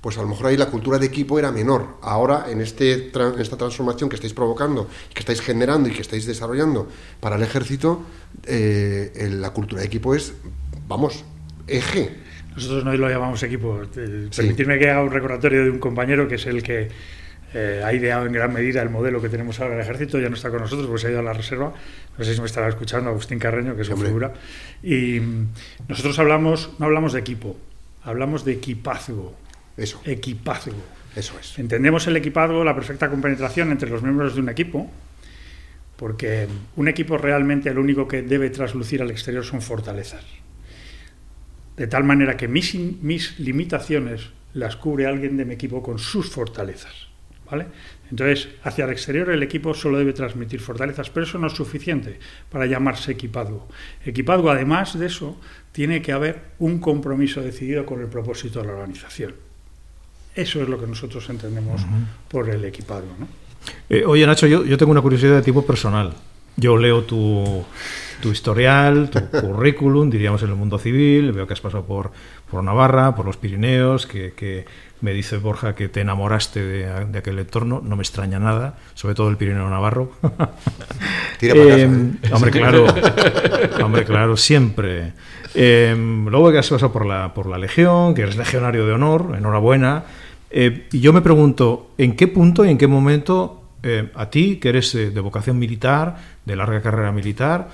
pues a lo mejor ahí la cultura de equipo era menor. Ahora, en, este, esta transformación que estáis provocando, que estáis generando y que estáis desarrollando para el ejército, eh, la cultura de equipo es, vamos, eje.
Nosotros no lo llamamos equipo. Permitirme que haga un recordatorio de un compañero que es el que eh, ha ideado en gran medida el modelo que tenemos ahora en el ejército, ya no está con nosotros, pues se ha ido a la reserva. No sé si me estará escuchando Agustín Carreño, que es su figura. Y mm, nosotros hablamos, no hablamos de equipo, hablamos de equipazgo.
Eso.
Equipazgo.
Eso es.
Entendemos el equipazgo, la perfecta compenetración entre los miembros de un equipo, porque un equipo realmente lo único que debe traslucir al exterior son fortalezas de tal manera que mis, mis limitaciones las cubre alguien de mi equipo con sus fortalezas. ¿vale? Entonces, hacia el exterior el equipo solo debe transmitir fortalezas, pero eso no es suficiente para llamarse equipado. Equipado, además de eso, tiene que haber un compromiso decidido con el propósito de la organización. Eso es lo que nosotros entendemos por el equipado. ¿no?
Eh, oye, Nacho, yo, yo tengo una curiosidad de tipo personal. Yo leo tu, tu historial, tu currículum, diríamos en el mundo civil, veo que has pasado por, por Navarra, por los Pirineos, que, que me dice Borja que te enamoraste de, de, aquel entorno, no me extraña nada, sobre todo el Pirineo Navarro.
Tira para casa,
Eh,
¿eh?
Hombre, claro, hombre, claro, siempre. Eh, luego que has pasado por la, por la Legión, que eres legionario de honor, enhorabuena. Eh, y yo me pregunto, ¿en qué punto y en qué momento eh, a ti, que eres eh, de vocación militar, de larga carrera militar,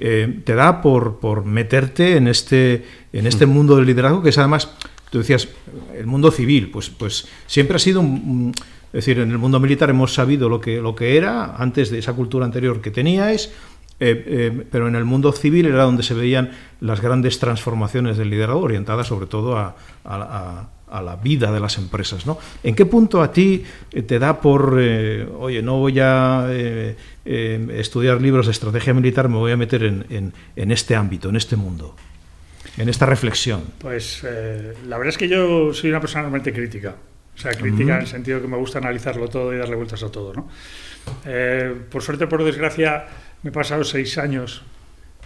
eh, te da por, por meterte en este, en este mundo del liderazgo, que es además, tú decías, el mundo civil, pues, pues siempre ha sido un, un- es decir, en el mundo militar hemos sabido lo que, lo que era antes de esa cultura anterior que teníais, eh, eh, pero en el mundo civil era donde se veían las grandes transformaciones del liderazgo orientadas sobre todo a, a- a- a la vida de las empresas. ¿no? ¿En qué punto a ti eh, te da por, eh, oye, no voy a eh, eh, estudiar libros de estrategia militar, me voy a meter en, en- en este ámbito, en este mundo, en esta reflexión?
Pues la verdad es que yo soy una persona realmente crítica. O sea, crítica en el sentido que me gusta analizarlo todo y darle vueltas a todo, ¿no? Por suerte, por desgracia, me he pasado seis años,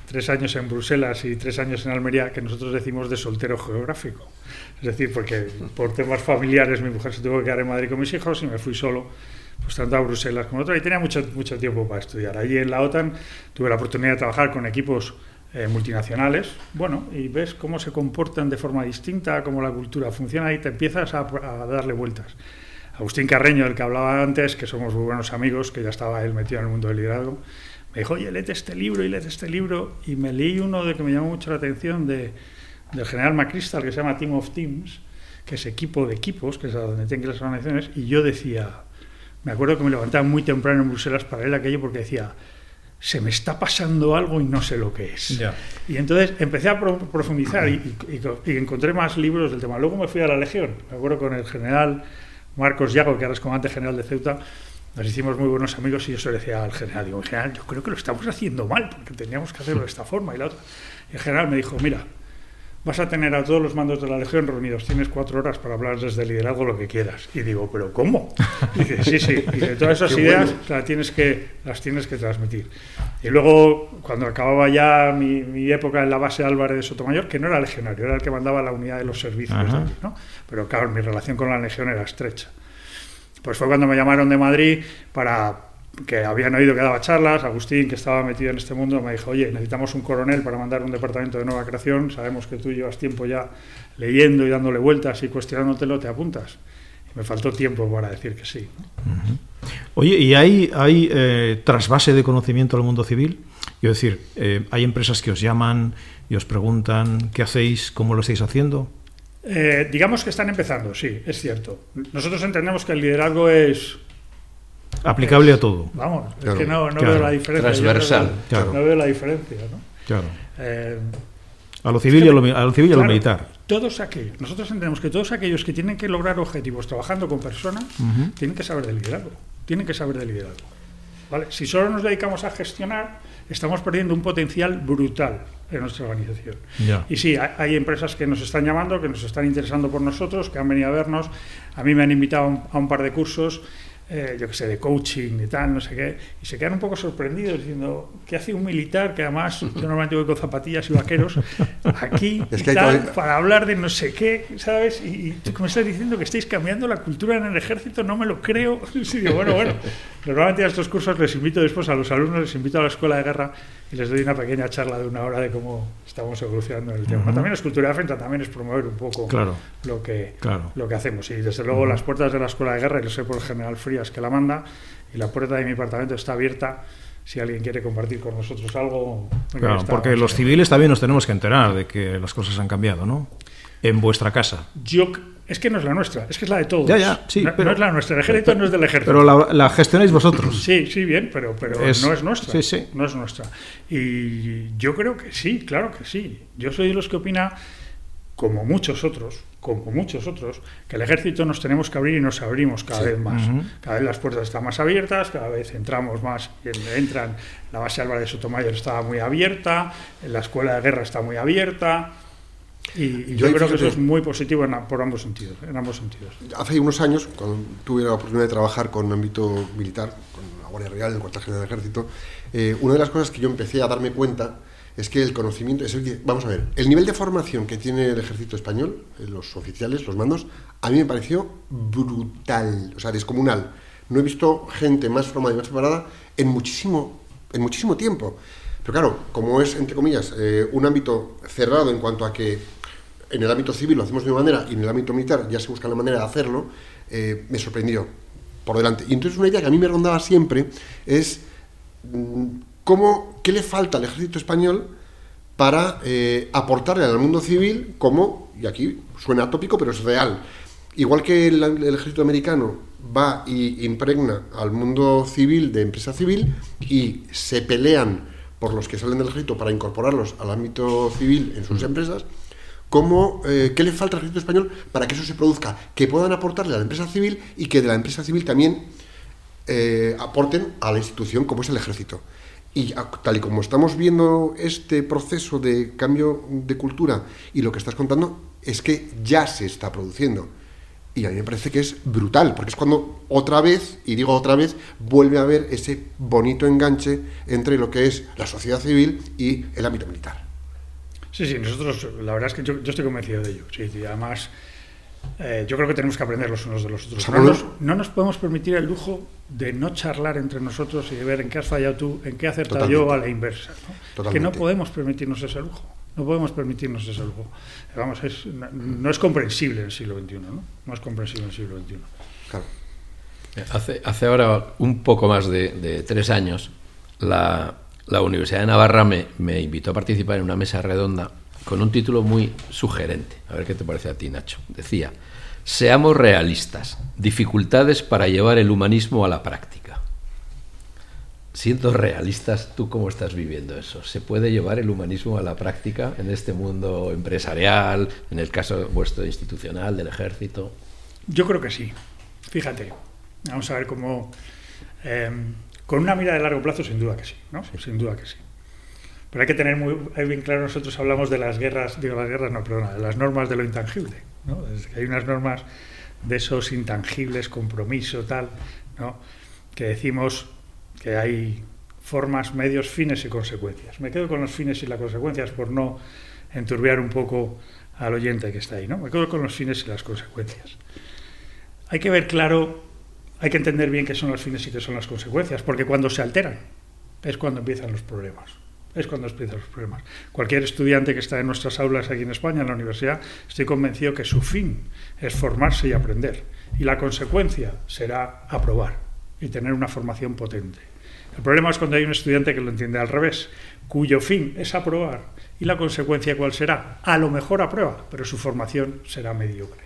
tres años en Bruselas y tres años en Almería, que nosotros decimos de soltero geográfico. Es decir, porque por temas familiares mi mujer se tuvo que quedar en Madrid con mis hijos y me fui solo, pues tanto a Bruselas como a otro, y tenía mucho, mucho tiempo para estudiar. Allí en la OTAN tuve la oportunidad de trabajar con equipos eh, multinacionales, bueno, y ves cómo se comportan de forma distinta, cómo la cultura funciona y te empiezas a, a darle vueltas. Agustín Carreño, del que hablaba antes, que somos muy buenos amigos, que ya estaba él metido en el mundo del liderazgo, me dijo, oye, léete este libro y léete este libro, y me leí uno de que me llamó mucho la atención de, del general McChrystal, que se llama Team of Teams, que es equipo de equipos, que es a donde tienen que ir las organizaciones, y yo decía, me acuerdo que me levantaba muy temprano en Bruselas para leer aquello porque decía, se me está pasando algo y no sé lo que es. Y entonces empecé a pro- profundizar y, y- y- y encontré más libros del tema. Luego me fui a la Legión, me acuerdo con el general Marcos Yago, que ahora es comandante general de Ceuta, nos hicimos muy buenos amigos y yo se lo decía al general, digo, general, yo creo que lo estamos haciendo mal, porque teníamos que hacerlo de esta forma y la otra. Y el general me dijo, mira, vas a tener a todos los mandos de la Legión reunidos, tienes cuatro horas para hablar desde liderazgo lo que quieras. Y digo, ¿pero cómo? Y dice, sí, sí, y de todas esas
Qué
ideas
bueno.
las, tienes que, las tienes que transmitir. Y luego, cuando acababa ya mi, mi época en la base Álvarez de Sotomayor, que no era legionario, era el que mandaba la unidad de los servicios, de allí, ¿no? pero claro, mi relación con la Legión era estrecha. Pues fue cuando me llamaron de Madrid para que habían oído que daba charlas, Agustín, que estaba metido en este mundo, me dijo, oye, necesitamos un coronel para mandar un departamento de nueva creación, sabemos que tú llevas tiempo ya leyendo y dándole vueltas y cuestionándotelo, ¿te apuntas? Y me faltó tiempo para decir que sí. ¿no?
Oye, ¿y hay, hay eh, trasvase de conocimiento al mundo civil? Quiero decir, eh, ¿hay empresas que os llaman y os preguntan qué hacéis, cómo lo estáis haciendo?
Eh, digamos que están empezando, sí, es cierto. Nosotros entendemos que el liderazgo es,
Aplicable a todo.
vamos, es
Claro,
que no, no
claro.
veo la diferencia.
Transversal.
no veo-
Claro.
No veo la diferencia, ¿no?
Claro.
Eh,
A lo civil y a lo, a lo civil y a lo militar.
Todos aquellos, nosotros entendemos que todos aquellos que tienen que lograr objetivos trabajando con personas,
Ujú.
tienen que saber de liderazgo. Tienen que saber de liderazgo. ¿Vale? Si solo nos dedicamos a gestionar, estamos perdiendo un potencial brutal en nuestra organización.
Ya.
Y sí, hay, hay empresas que nos están llamando, que nos están interesando por nosotros, que han venido a vernos. A mí me han invitado a un, a un par de cursos, eh, yo que sé, de coaching y tal, no sé qué, y se quedan un poco sorprendidos diciendo, ¿qué hace un militar que además yo normalmente voy con zapatillas y vaqueros aquí
Es
y
que hay
tal, para hablar de no sé qué, ¿sabes? Y, y tú me estás diciendo que estáis cambiando la cultura en el ejército, no me lo creo. Sí, digo, bueno, bueno. Normalmente a estos cursos les invito después a los alumnos, les invito a la escuela de guerra y les doy una pequeña charla de una hora de cómo estamos evolucionando en el tema.
Ujú.
También es cultura de defensa, también es promover un poco
Claro,
lo, que,
claro.
lo que hacemos. Y desde luego las puertas de la escuela de guerra, y lo sé por el general Frías que la manda, y la puerta de mi departamento está abierta si alguien quiere compartir con nosotros algo.
Claro,
está-
porque los civiles también nos tenemos que enterar de que las cosas han cambiado, ¿no? En vuestra casa.
Yo, es que no es la nuestra, es que es la de todos.
Ya, ya, sí,
no,
pero-
no es la nuestra, el ejército no es del ejército.
Pero la, la gestionáis vosotros.
Sí, sí, bien, pero, pero
Es-
no es nuestra.
sí, sí.
No es nuestra. Y yo creo que sí, claro que sí. Yo soy de los que opina como muchos otros, como muchos otros, que el ejército nos tenemos que abrir y nos abrimos cada vez más. Cada vez las puertas están más abiertas, cada vez entramos más, entran, la base Álvarez de Sotomayor estaba muy abierta, la escuela de guerra está muy abierta. Y, yo, creo que eso es muy positivo por ambos sentidos, en ambos sentidos.
Hace unos años, cuando tuve la oportunidad de trabajar con ámbito militar, con la Guardia Real, el Cuartel General del Ejército, eh, una de las cosas que yo empecé a darme cuenta es que el conocimiento, es el vamos a ver, el nivel de formación que tiene el ejército español, eh, los oficiales, los mandos, a mí me pareció brutal, o sea, descomunal. No he visto gente más formada y más preparada en muchísimo, en muchísimo tiempo. Pero claro, como es, entre comillas, eh, un ámbito cerrado en cuanto a que en el ámbito civil lo hacemos de una manera y en el ámbito militar ya se busca la manera de hacerlo, eh, me sorprendió por delante. Y entonces una idea que a mí me rondaba siempre es mm, cómo, qué le falta al ejército español para eh, aportarle al mundo civil como, y aquí suena tópico, pero es real, igual que el, ejército americano va y impregna al mundo civil de empresa civil y se pelean por los que salen del ejército para incorporarlos al ámbito civil en sus empresas, ¿cómo, eh, ¿qué le falta al ejército español para que eso se produzca? Que puedan aportarle a la empresa civil y que de la empresa civil también eh, aporten a la institución como es el ejército. Y tal y como estamos viendo este proceso de cambio de cultura y lo que estás contando, es que ya se está produciendo. Y a mí me parece que es brutal, porque es cuando otra vez, y digo otra vez, vuelve a haber ese bonito enganche entre lo que es la sociedad civil y el ámbito militar.
Sí, sí, nosotros, la verdad es que yo, estoy convencido de ello. Sí, además, eh, yo creo que tenemos que aprender los unos de los otros. No nos, podemos permitir el lujo de no charlar entre nosotros y de ver en qué has fallado tú, en qué he acertado yo a la inversa. Que no podemos permitirnos ese lujo. No podemos permitirnos ese lujo. Vamos, no, es comprensible en el siglo XXI, ¿no? No es comprensible en el siglo XXI. Claro.
Hace, hace ahora un poco más de, tres años, la, la, Universidad de Navarra me, me invitó a participar en una mesa redonda con un título muy sugerente. A ver qué te parece a ti, Nacho. Decía, seamos realistas, dificultades para llevar el humanismo a la práctica. Siendo realistas, ¿tú cómo estás viviendo eso? ¿Se puede llevar el humanismo a la práctica en este mundo empresarial, en el caso vuestro institucional, del ejército?
Yo creo que sí. Fíjate, vamos a ver cómo... Eh, con una mira de largo plazo, sin duda que sí, ¿no? Sin duda que sí. Pero hay que tener muy bien claro, nosotros hablamos de las guerras, digo las guerras, no, perdona, de las normas de lo intangible. ¿no? que hay unas normas de esos intangibles, compromiso, tal, ¿no? que decimos que hay formas, medios, fines y consecuencias. Me quedo con los fines y las consecuencias por no enturbiar un poco al oyente que está ahí. ¿no? Me quedo con los fines y las consecuencias. Hay que ver claro, hay que entender bien qué son los fines y qué son las consecuencias, porque cuando se alteran es cuando empiezan los problemas es cuando empiezan los problemas. Cualquier estudiante que está en nuestras aulas aquí en España, en la universidad, estoy convencido que su fin es formarse y aprender. Y la consecuencia será aprobar y tener una formación potente. El problema es cuando hay un estudiante que lo entiende al revés, cuyo fin es aprobar. ¿Y la consecuencia cuál será? A lo mejor aprueba, pero su formación será mediocre.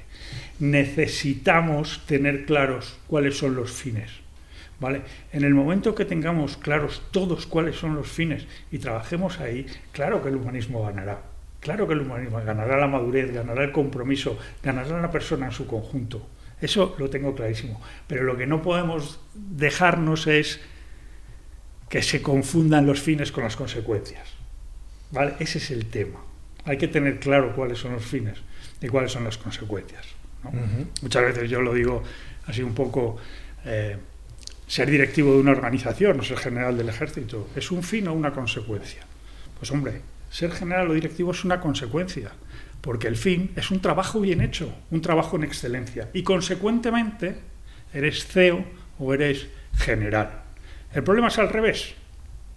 Necesitamos tener claros cuáles son los fines ¿Vale? En el momento que tengamos claros todos cuáles son los fines y trabajemos ahí, claro que el humanismo ganará. Claro que el humanismo ganará la madurez, ganará el compromiso, ganará la persona en su conjunto. Eso lo tengo clarísimo. Pero lo que no podemos dejarnos es que se confundan los fines con las consecuencias. ¿Vale? Ese es el tema. Hay que tener claro cuáles son los fines y cuáles son las consecuencias. Muchas veces yo lo digo así un poco. Eh, ser directivo de una organización o ser general del ejército, ¿es un fin o una consecuencia? Pues hombre, ser general o directivo es una consecuencia, porque el fin es un trabajo bien hecho, un trabajo en excelencia, y consecuentemente eres CEO o eres general. El problema es al revés,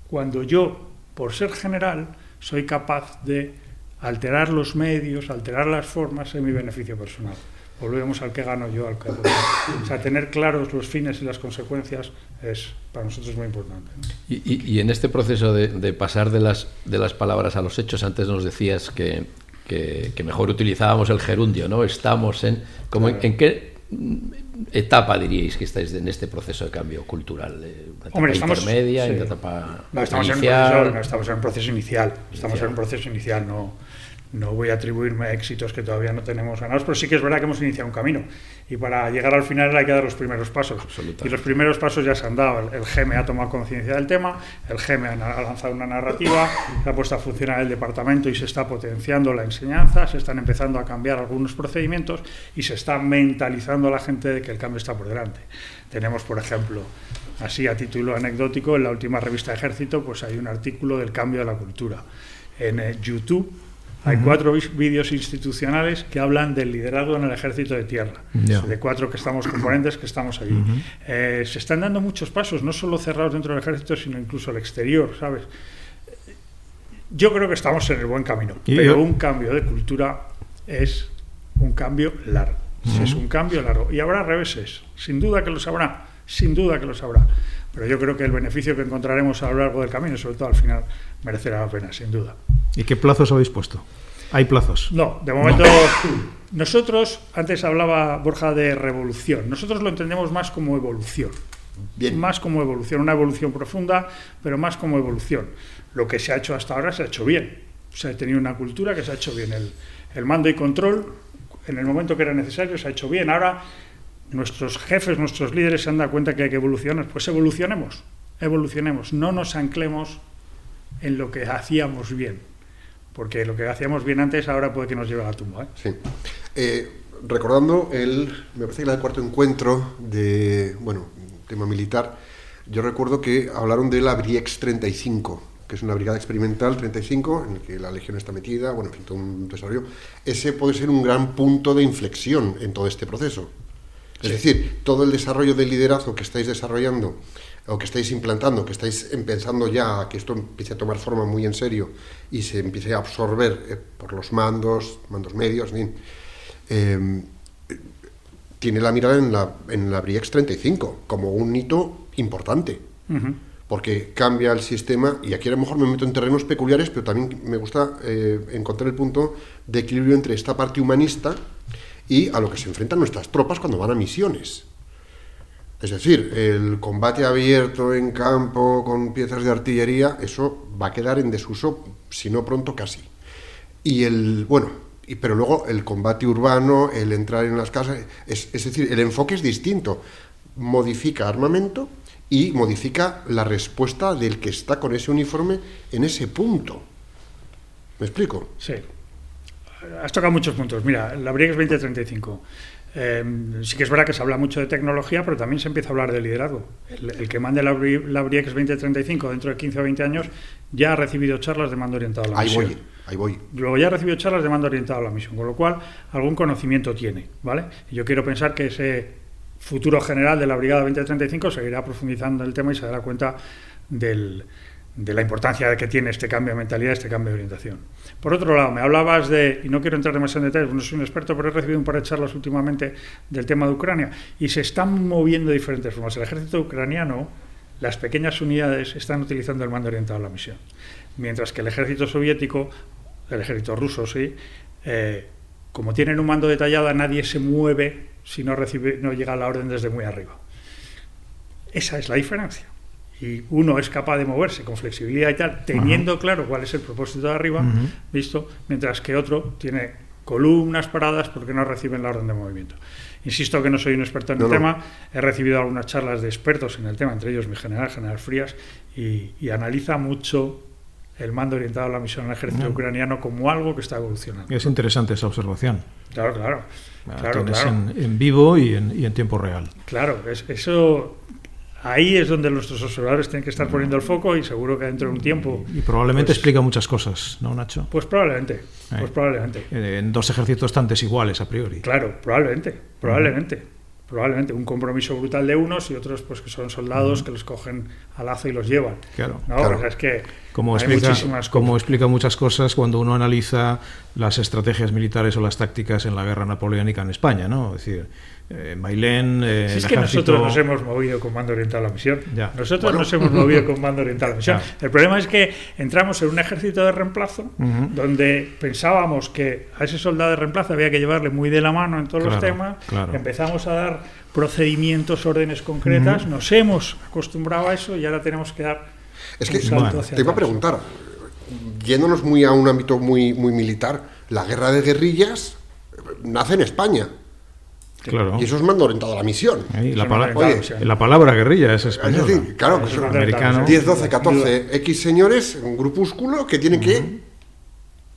cuando yo, por ser general, soy capaz de alterar los medios, alterar las formas en mi beneficio personal volvemos al que gano yo, al que O sea, tener claros los fines y las consecuencias es para nosotros muy importante.
Y, en este proceso de, pasar de las, de las palabras a los hechos, antes nos decías que, que, mejor utilizábamos el gerundio, ¿no? Estamos en... Como en, qué etapa diríais que estáis en este proceso de cambio cultural?
¿Una etapa Hombre, estamos,
intermedia, etapa
no, estamos inicial? En un proceso, no, estamos en un proceso inicial. Estamos en un proceso inicial, no no voy a atribuirme éxitos que todavía no tenemos ganados, pero sí que es verdad que hemos iniciado un camino. Y para llegar al final hay que dar los primeros pasos. Y los primeros pasos ya se han dado. El, GEME ha tomado conciencia del tema, el GEME ha lanzado una narrativa, se ha puesto a funcionar el departamento y se está potenciando la enseñanza, se están empezando a cambiar algunos procedimientos y se está mentalizando a la gente de que el cambio está por delante. Tenemos, por ejemplo, así a título anecdótico, en la última revista Ejército, pues hay un artículo del cambio de la cultura. En eh, YouTube hay cuatro vídeos institucionales que hablan del liderazgo en el ejército de tierra, de cuatro que estamos componentes que estamos allí. Eh, se están dando muchos pasos, no solo cerrados dentro del ejército, sino incluso al exterior, ¿sabes? Yo creo que estamos en el buen camino, pero un cambio de cultura es un cambio largo. Es un cambio largo. Y habrá reveses, sin duda que los habrá, sin duda que los habrá. Pero yo creo que el beneficio que encontraremos a lo largo del camino, sobre todo al final, merecerá la pena, sin duda.
¿Y qué plazos habéis puesto? ¿Hay plazos?
No, de momento nosotros, antes hablaba Borja de revolución, nosotros lo entendemos más como evolución. Bien. Más como evolución, una evolución profunda, pero más como evolución. Lo que se ha hecho hasta ahora se ha hecho bien. Se ha tenido una cultura que se ha hecho bien. El, el mando y control, en el momento que era necesario, se ha hecho bien. Ahora nuestros jefes, nuestros líderes se han dado cuenta que hay que evolucionar. Pues evolucionemos, evolucionemos. No nos anclemos en lo que hacíamos bien, porque lo que hacíamos bien antes ahora puede que nos lleve a la tumba. ¿eh?
Sí. Eh, recordando el, me parece que era el cuarto encuentro de, bueno, tema militar, yo recuerdo que hablaron de la Briex 35, que es una brigada experimental 35, en la que la Legión está metida, bueno, en fin, todo un desarrollo. Ese puede ser un gran punto de inflexión en todo este proceso. Es decir, todo el desarrollo del liderazgo que estáis desarrollando o que estáis implantando, que estáis empezando ya a que esto empiece a tomar forma muy en serio y se empiece a absorber eh, por los mandos, mandos medios, em, tiene la mirada en la, en la BRIEX 35 como un hito importante. Porque cambia el sistema, y aquí a lo mejor me meto en terrenos peculiares, pero también me gusta eh, encontrar el punto de equilibrio entre esta parte humanista y a lo que se enfrentan nuestras tropas cuando van a misiones. Es decir, el combate abierto en campo con piezas de artillería, eso va a quedar en desuso, si no pronto casi. Y el, bueno, y, pero luego el combate urbano, el entrar en las casas, es, decir, el enfoque es distinto. Modifica armamento y modifica la respuesta del que está con ese uniforme en ese punto. ¿Me explico?
Sí. Has tocado muchos puntos. Mira, la Briggs 2035 Em, sí que es verdad que se habla mucho de tecnología, pero también se empieza a hablar de liderazgo. El, que mande la, la BRIEX 2035 dentro de 15 o 20 años ya ha recibido charlas de mando orientado a la misión.
Voy, ahí voy.
Luego ya ha recibido charlas de mando orientado a la misión, con lo cual algún conocimiento tiene, ¿vale? Y yo quiero pensar que ese futuro general de la Brigada 2035 seguirá profundizando en el tema y se dará cuenta del, de la importancia que tiene este cambio de mentalidad, este cambio de orientación. Por otro lado, me hablabas de, y no quiero entrar demasiado en detalles, no soy un experto, pero he recibido un par de charlas últimamente del tema de Ucrania y se están moviendo de diferentes formas. El ejército ucraniano, las pequeñas unidades están utilizando el mando orientado a la misión, mientras que el ejército soviético, el ejército ruso, sí, eh, como tienen un mando detallado, nadie se mueve si no, recibe, no llega la orden desde muy arriba. Esa es la diferencia y uno es capaz de moverse con flexibilidad y tal, teniendo claro cuál es el propósito de arriba, visto, mientras que otro tiene columnas paradas porque no reciben la orden de movimiento. Insisto que no soy un experto en el tema, he recibido algunas charlas de expertos en el tema, entre ellos mi general, general Frías, y, analiza mucho el mando orientado a la misión del ejército ucraniano como algo que está evolucionando.
Es interesante esa observación.
Claro, claro. claro,
En, vivo y en, y en, tiempo real.
Claro, es, eso Ahí es donde nuestros observadores tienen que estar poniendo el foco y seguro que dentro de un tiempo...
Y probablemente pues explica muchas cosas, ¿no, Nacho?
Pues probablemente, pues probablemente.
En dos ejércitos tan desiguales a priori.
Claro, probablemente, probablemente. Probablemente un compromiso brutal de unos y otros pues que son soldados que los cogen al lazo y los llevan.
Claro,
no,
claro.
es que
como explica, como explica muchas cosas cuando uno analiza las estrategias militares o las tácticas en la guerra napoleónica en España, ¿no? Es decir, eh, Mailén.
Eh, es que nosotros nos hemos movido con mando oriental a la misión. Nosotros nos hemos movido con mando oriental a la misión. El problema es que entramos en un ejército de reemplazo donde pensábamos que a ese soldado de reemplazo había que llevarle muy de la mano en todos los temas. Empezamos a dar procedimientos, órdenes concretas. Nos hemos acostumbrado a eso y ahora tenemos que dar.
Es que te iba a preguntar, yéndonos muy a un ámbito muy, muy militar la guerra de guerrillas nace en España.
Claro.
Y eso es mando orientado a la misión.
Ahí, la,
Oye,
palabra guerrilla es
Es
española.
decir, claro, que
Eso
son
no orientado,
americano.
sí.
10, 12, 14 X señores, un grupúsculo que tienen que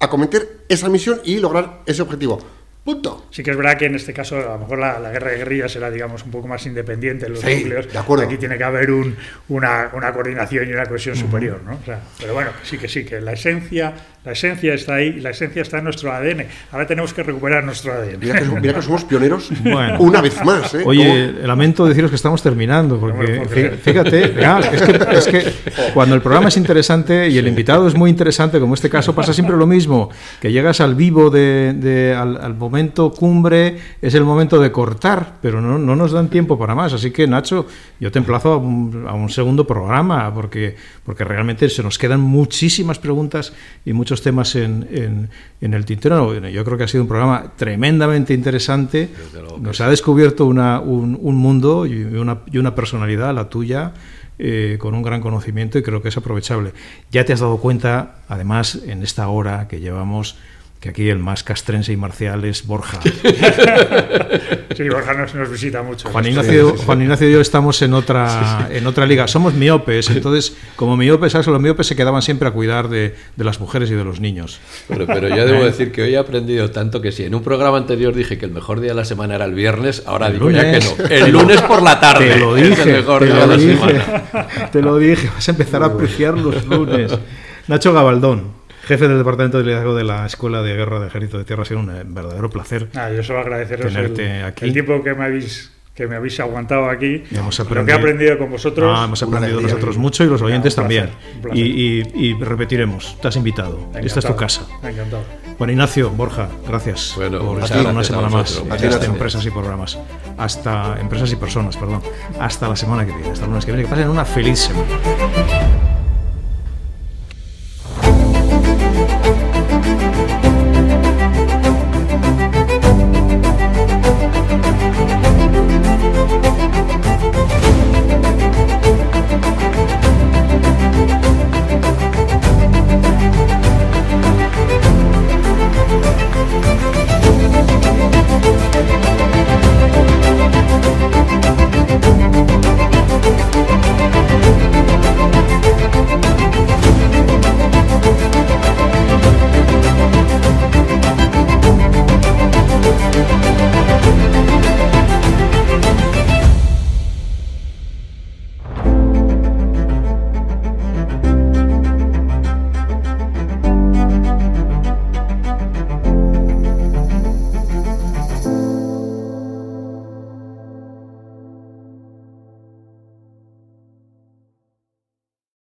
acometer esa misión y lograr ese objetivo. Punto.
Sí que es verdad que en este caso a lo mejor la, la guerra de guerrillas será digamos un poco más independiente en los
Sí,
núcleos.
de acuerdo.
Aquí tiene que haber un- una, una coordinación y una cohesión superior, ¿no? O sea, pero bueno, sí que sí, que la esencia, la esencia está ahí, y la esencia está en nuestro ADN. Ahora tenemos que recuperar nuestro ADN.
Mira que, mira que somos pioneros
Bueno.
una vez más. ¿eh?
Oye, lamento deciros que estamos terminando, porque
Bueno, ¿por
fí-
qué?
fíjate, ya, es, que, es que cuando el programa es interesante y el invitado es muy interesante, como este caso, pasa siempre lo mismo, que llegas al vivo, de, de- al, al momento cumbre, es el momento de cortar, pero no, no nos dan tiempo para más. Así que, Nacho, yo te emplazo a un, a un segundo programa, porque, porque realmente se nos quedan muchísimas preguntas y muchos temas en, en- en el tintero. Yo creo que ha sido un programa tremendamente interesante. Nos ha descubierto una- un, un mundo y una, y una personalidad, la tuya, eh, con un gran conocimiento y creo que es aprovechable. Ya te has dado cuenta, además, en esta hora que llevamos, que aquí el más castrense y marcial es Borja.
Sí, Borja nos, nos visita mucho.
Juan Ignacio, Juan Ignacio y yo estamos en otra, en otra liga. Somos miopes, entonces, como miopes, ¿sabes? los miopes se quedaban siempre a cuidar de, de las mujeres y de los niños.
Pero, pero yo debo decir que hoy he aprendido tanto que si en un programa anterior dije que el mejor día de la semana era el viernes, ahora
El
digo ya que no. El lunes por la tarde.
Te lo
es
dije,
el mejor
te
día
lo
de la
dije,
semana.
te lo dije, vas a empezar a apreciar los lunes. Nacho Gabaldón, jefe del Departamento de Liderazgo de la Escuela de Guerra de Ejército de Tierra, ha sido un eh, verdadero placer.
Ah, yo solo agradeceros el,
Tenerte aquí.
el tiempo que me habéis que me habéis aguantado aquí,
Y hemos
lo que he
aprendido-
con vosotros.
Ah, hemos aprendido nosotros
¿no?
mucho y los oyentes
un placer,
también. Y, y- y repetiremos, te has invitado. Esta es tu casa.
Encantado.
Juan Ignacio, Borja, gracias
Bueno,
por estar una semana más en este
gracias.
Empresas y Programas. Hasta Empresas y Personas, perdón. Hasta la semana que viene, hasta el lunes que viene. Que pasen una feliz semana.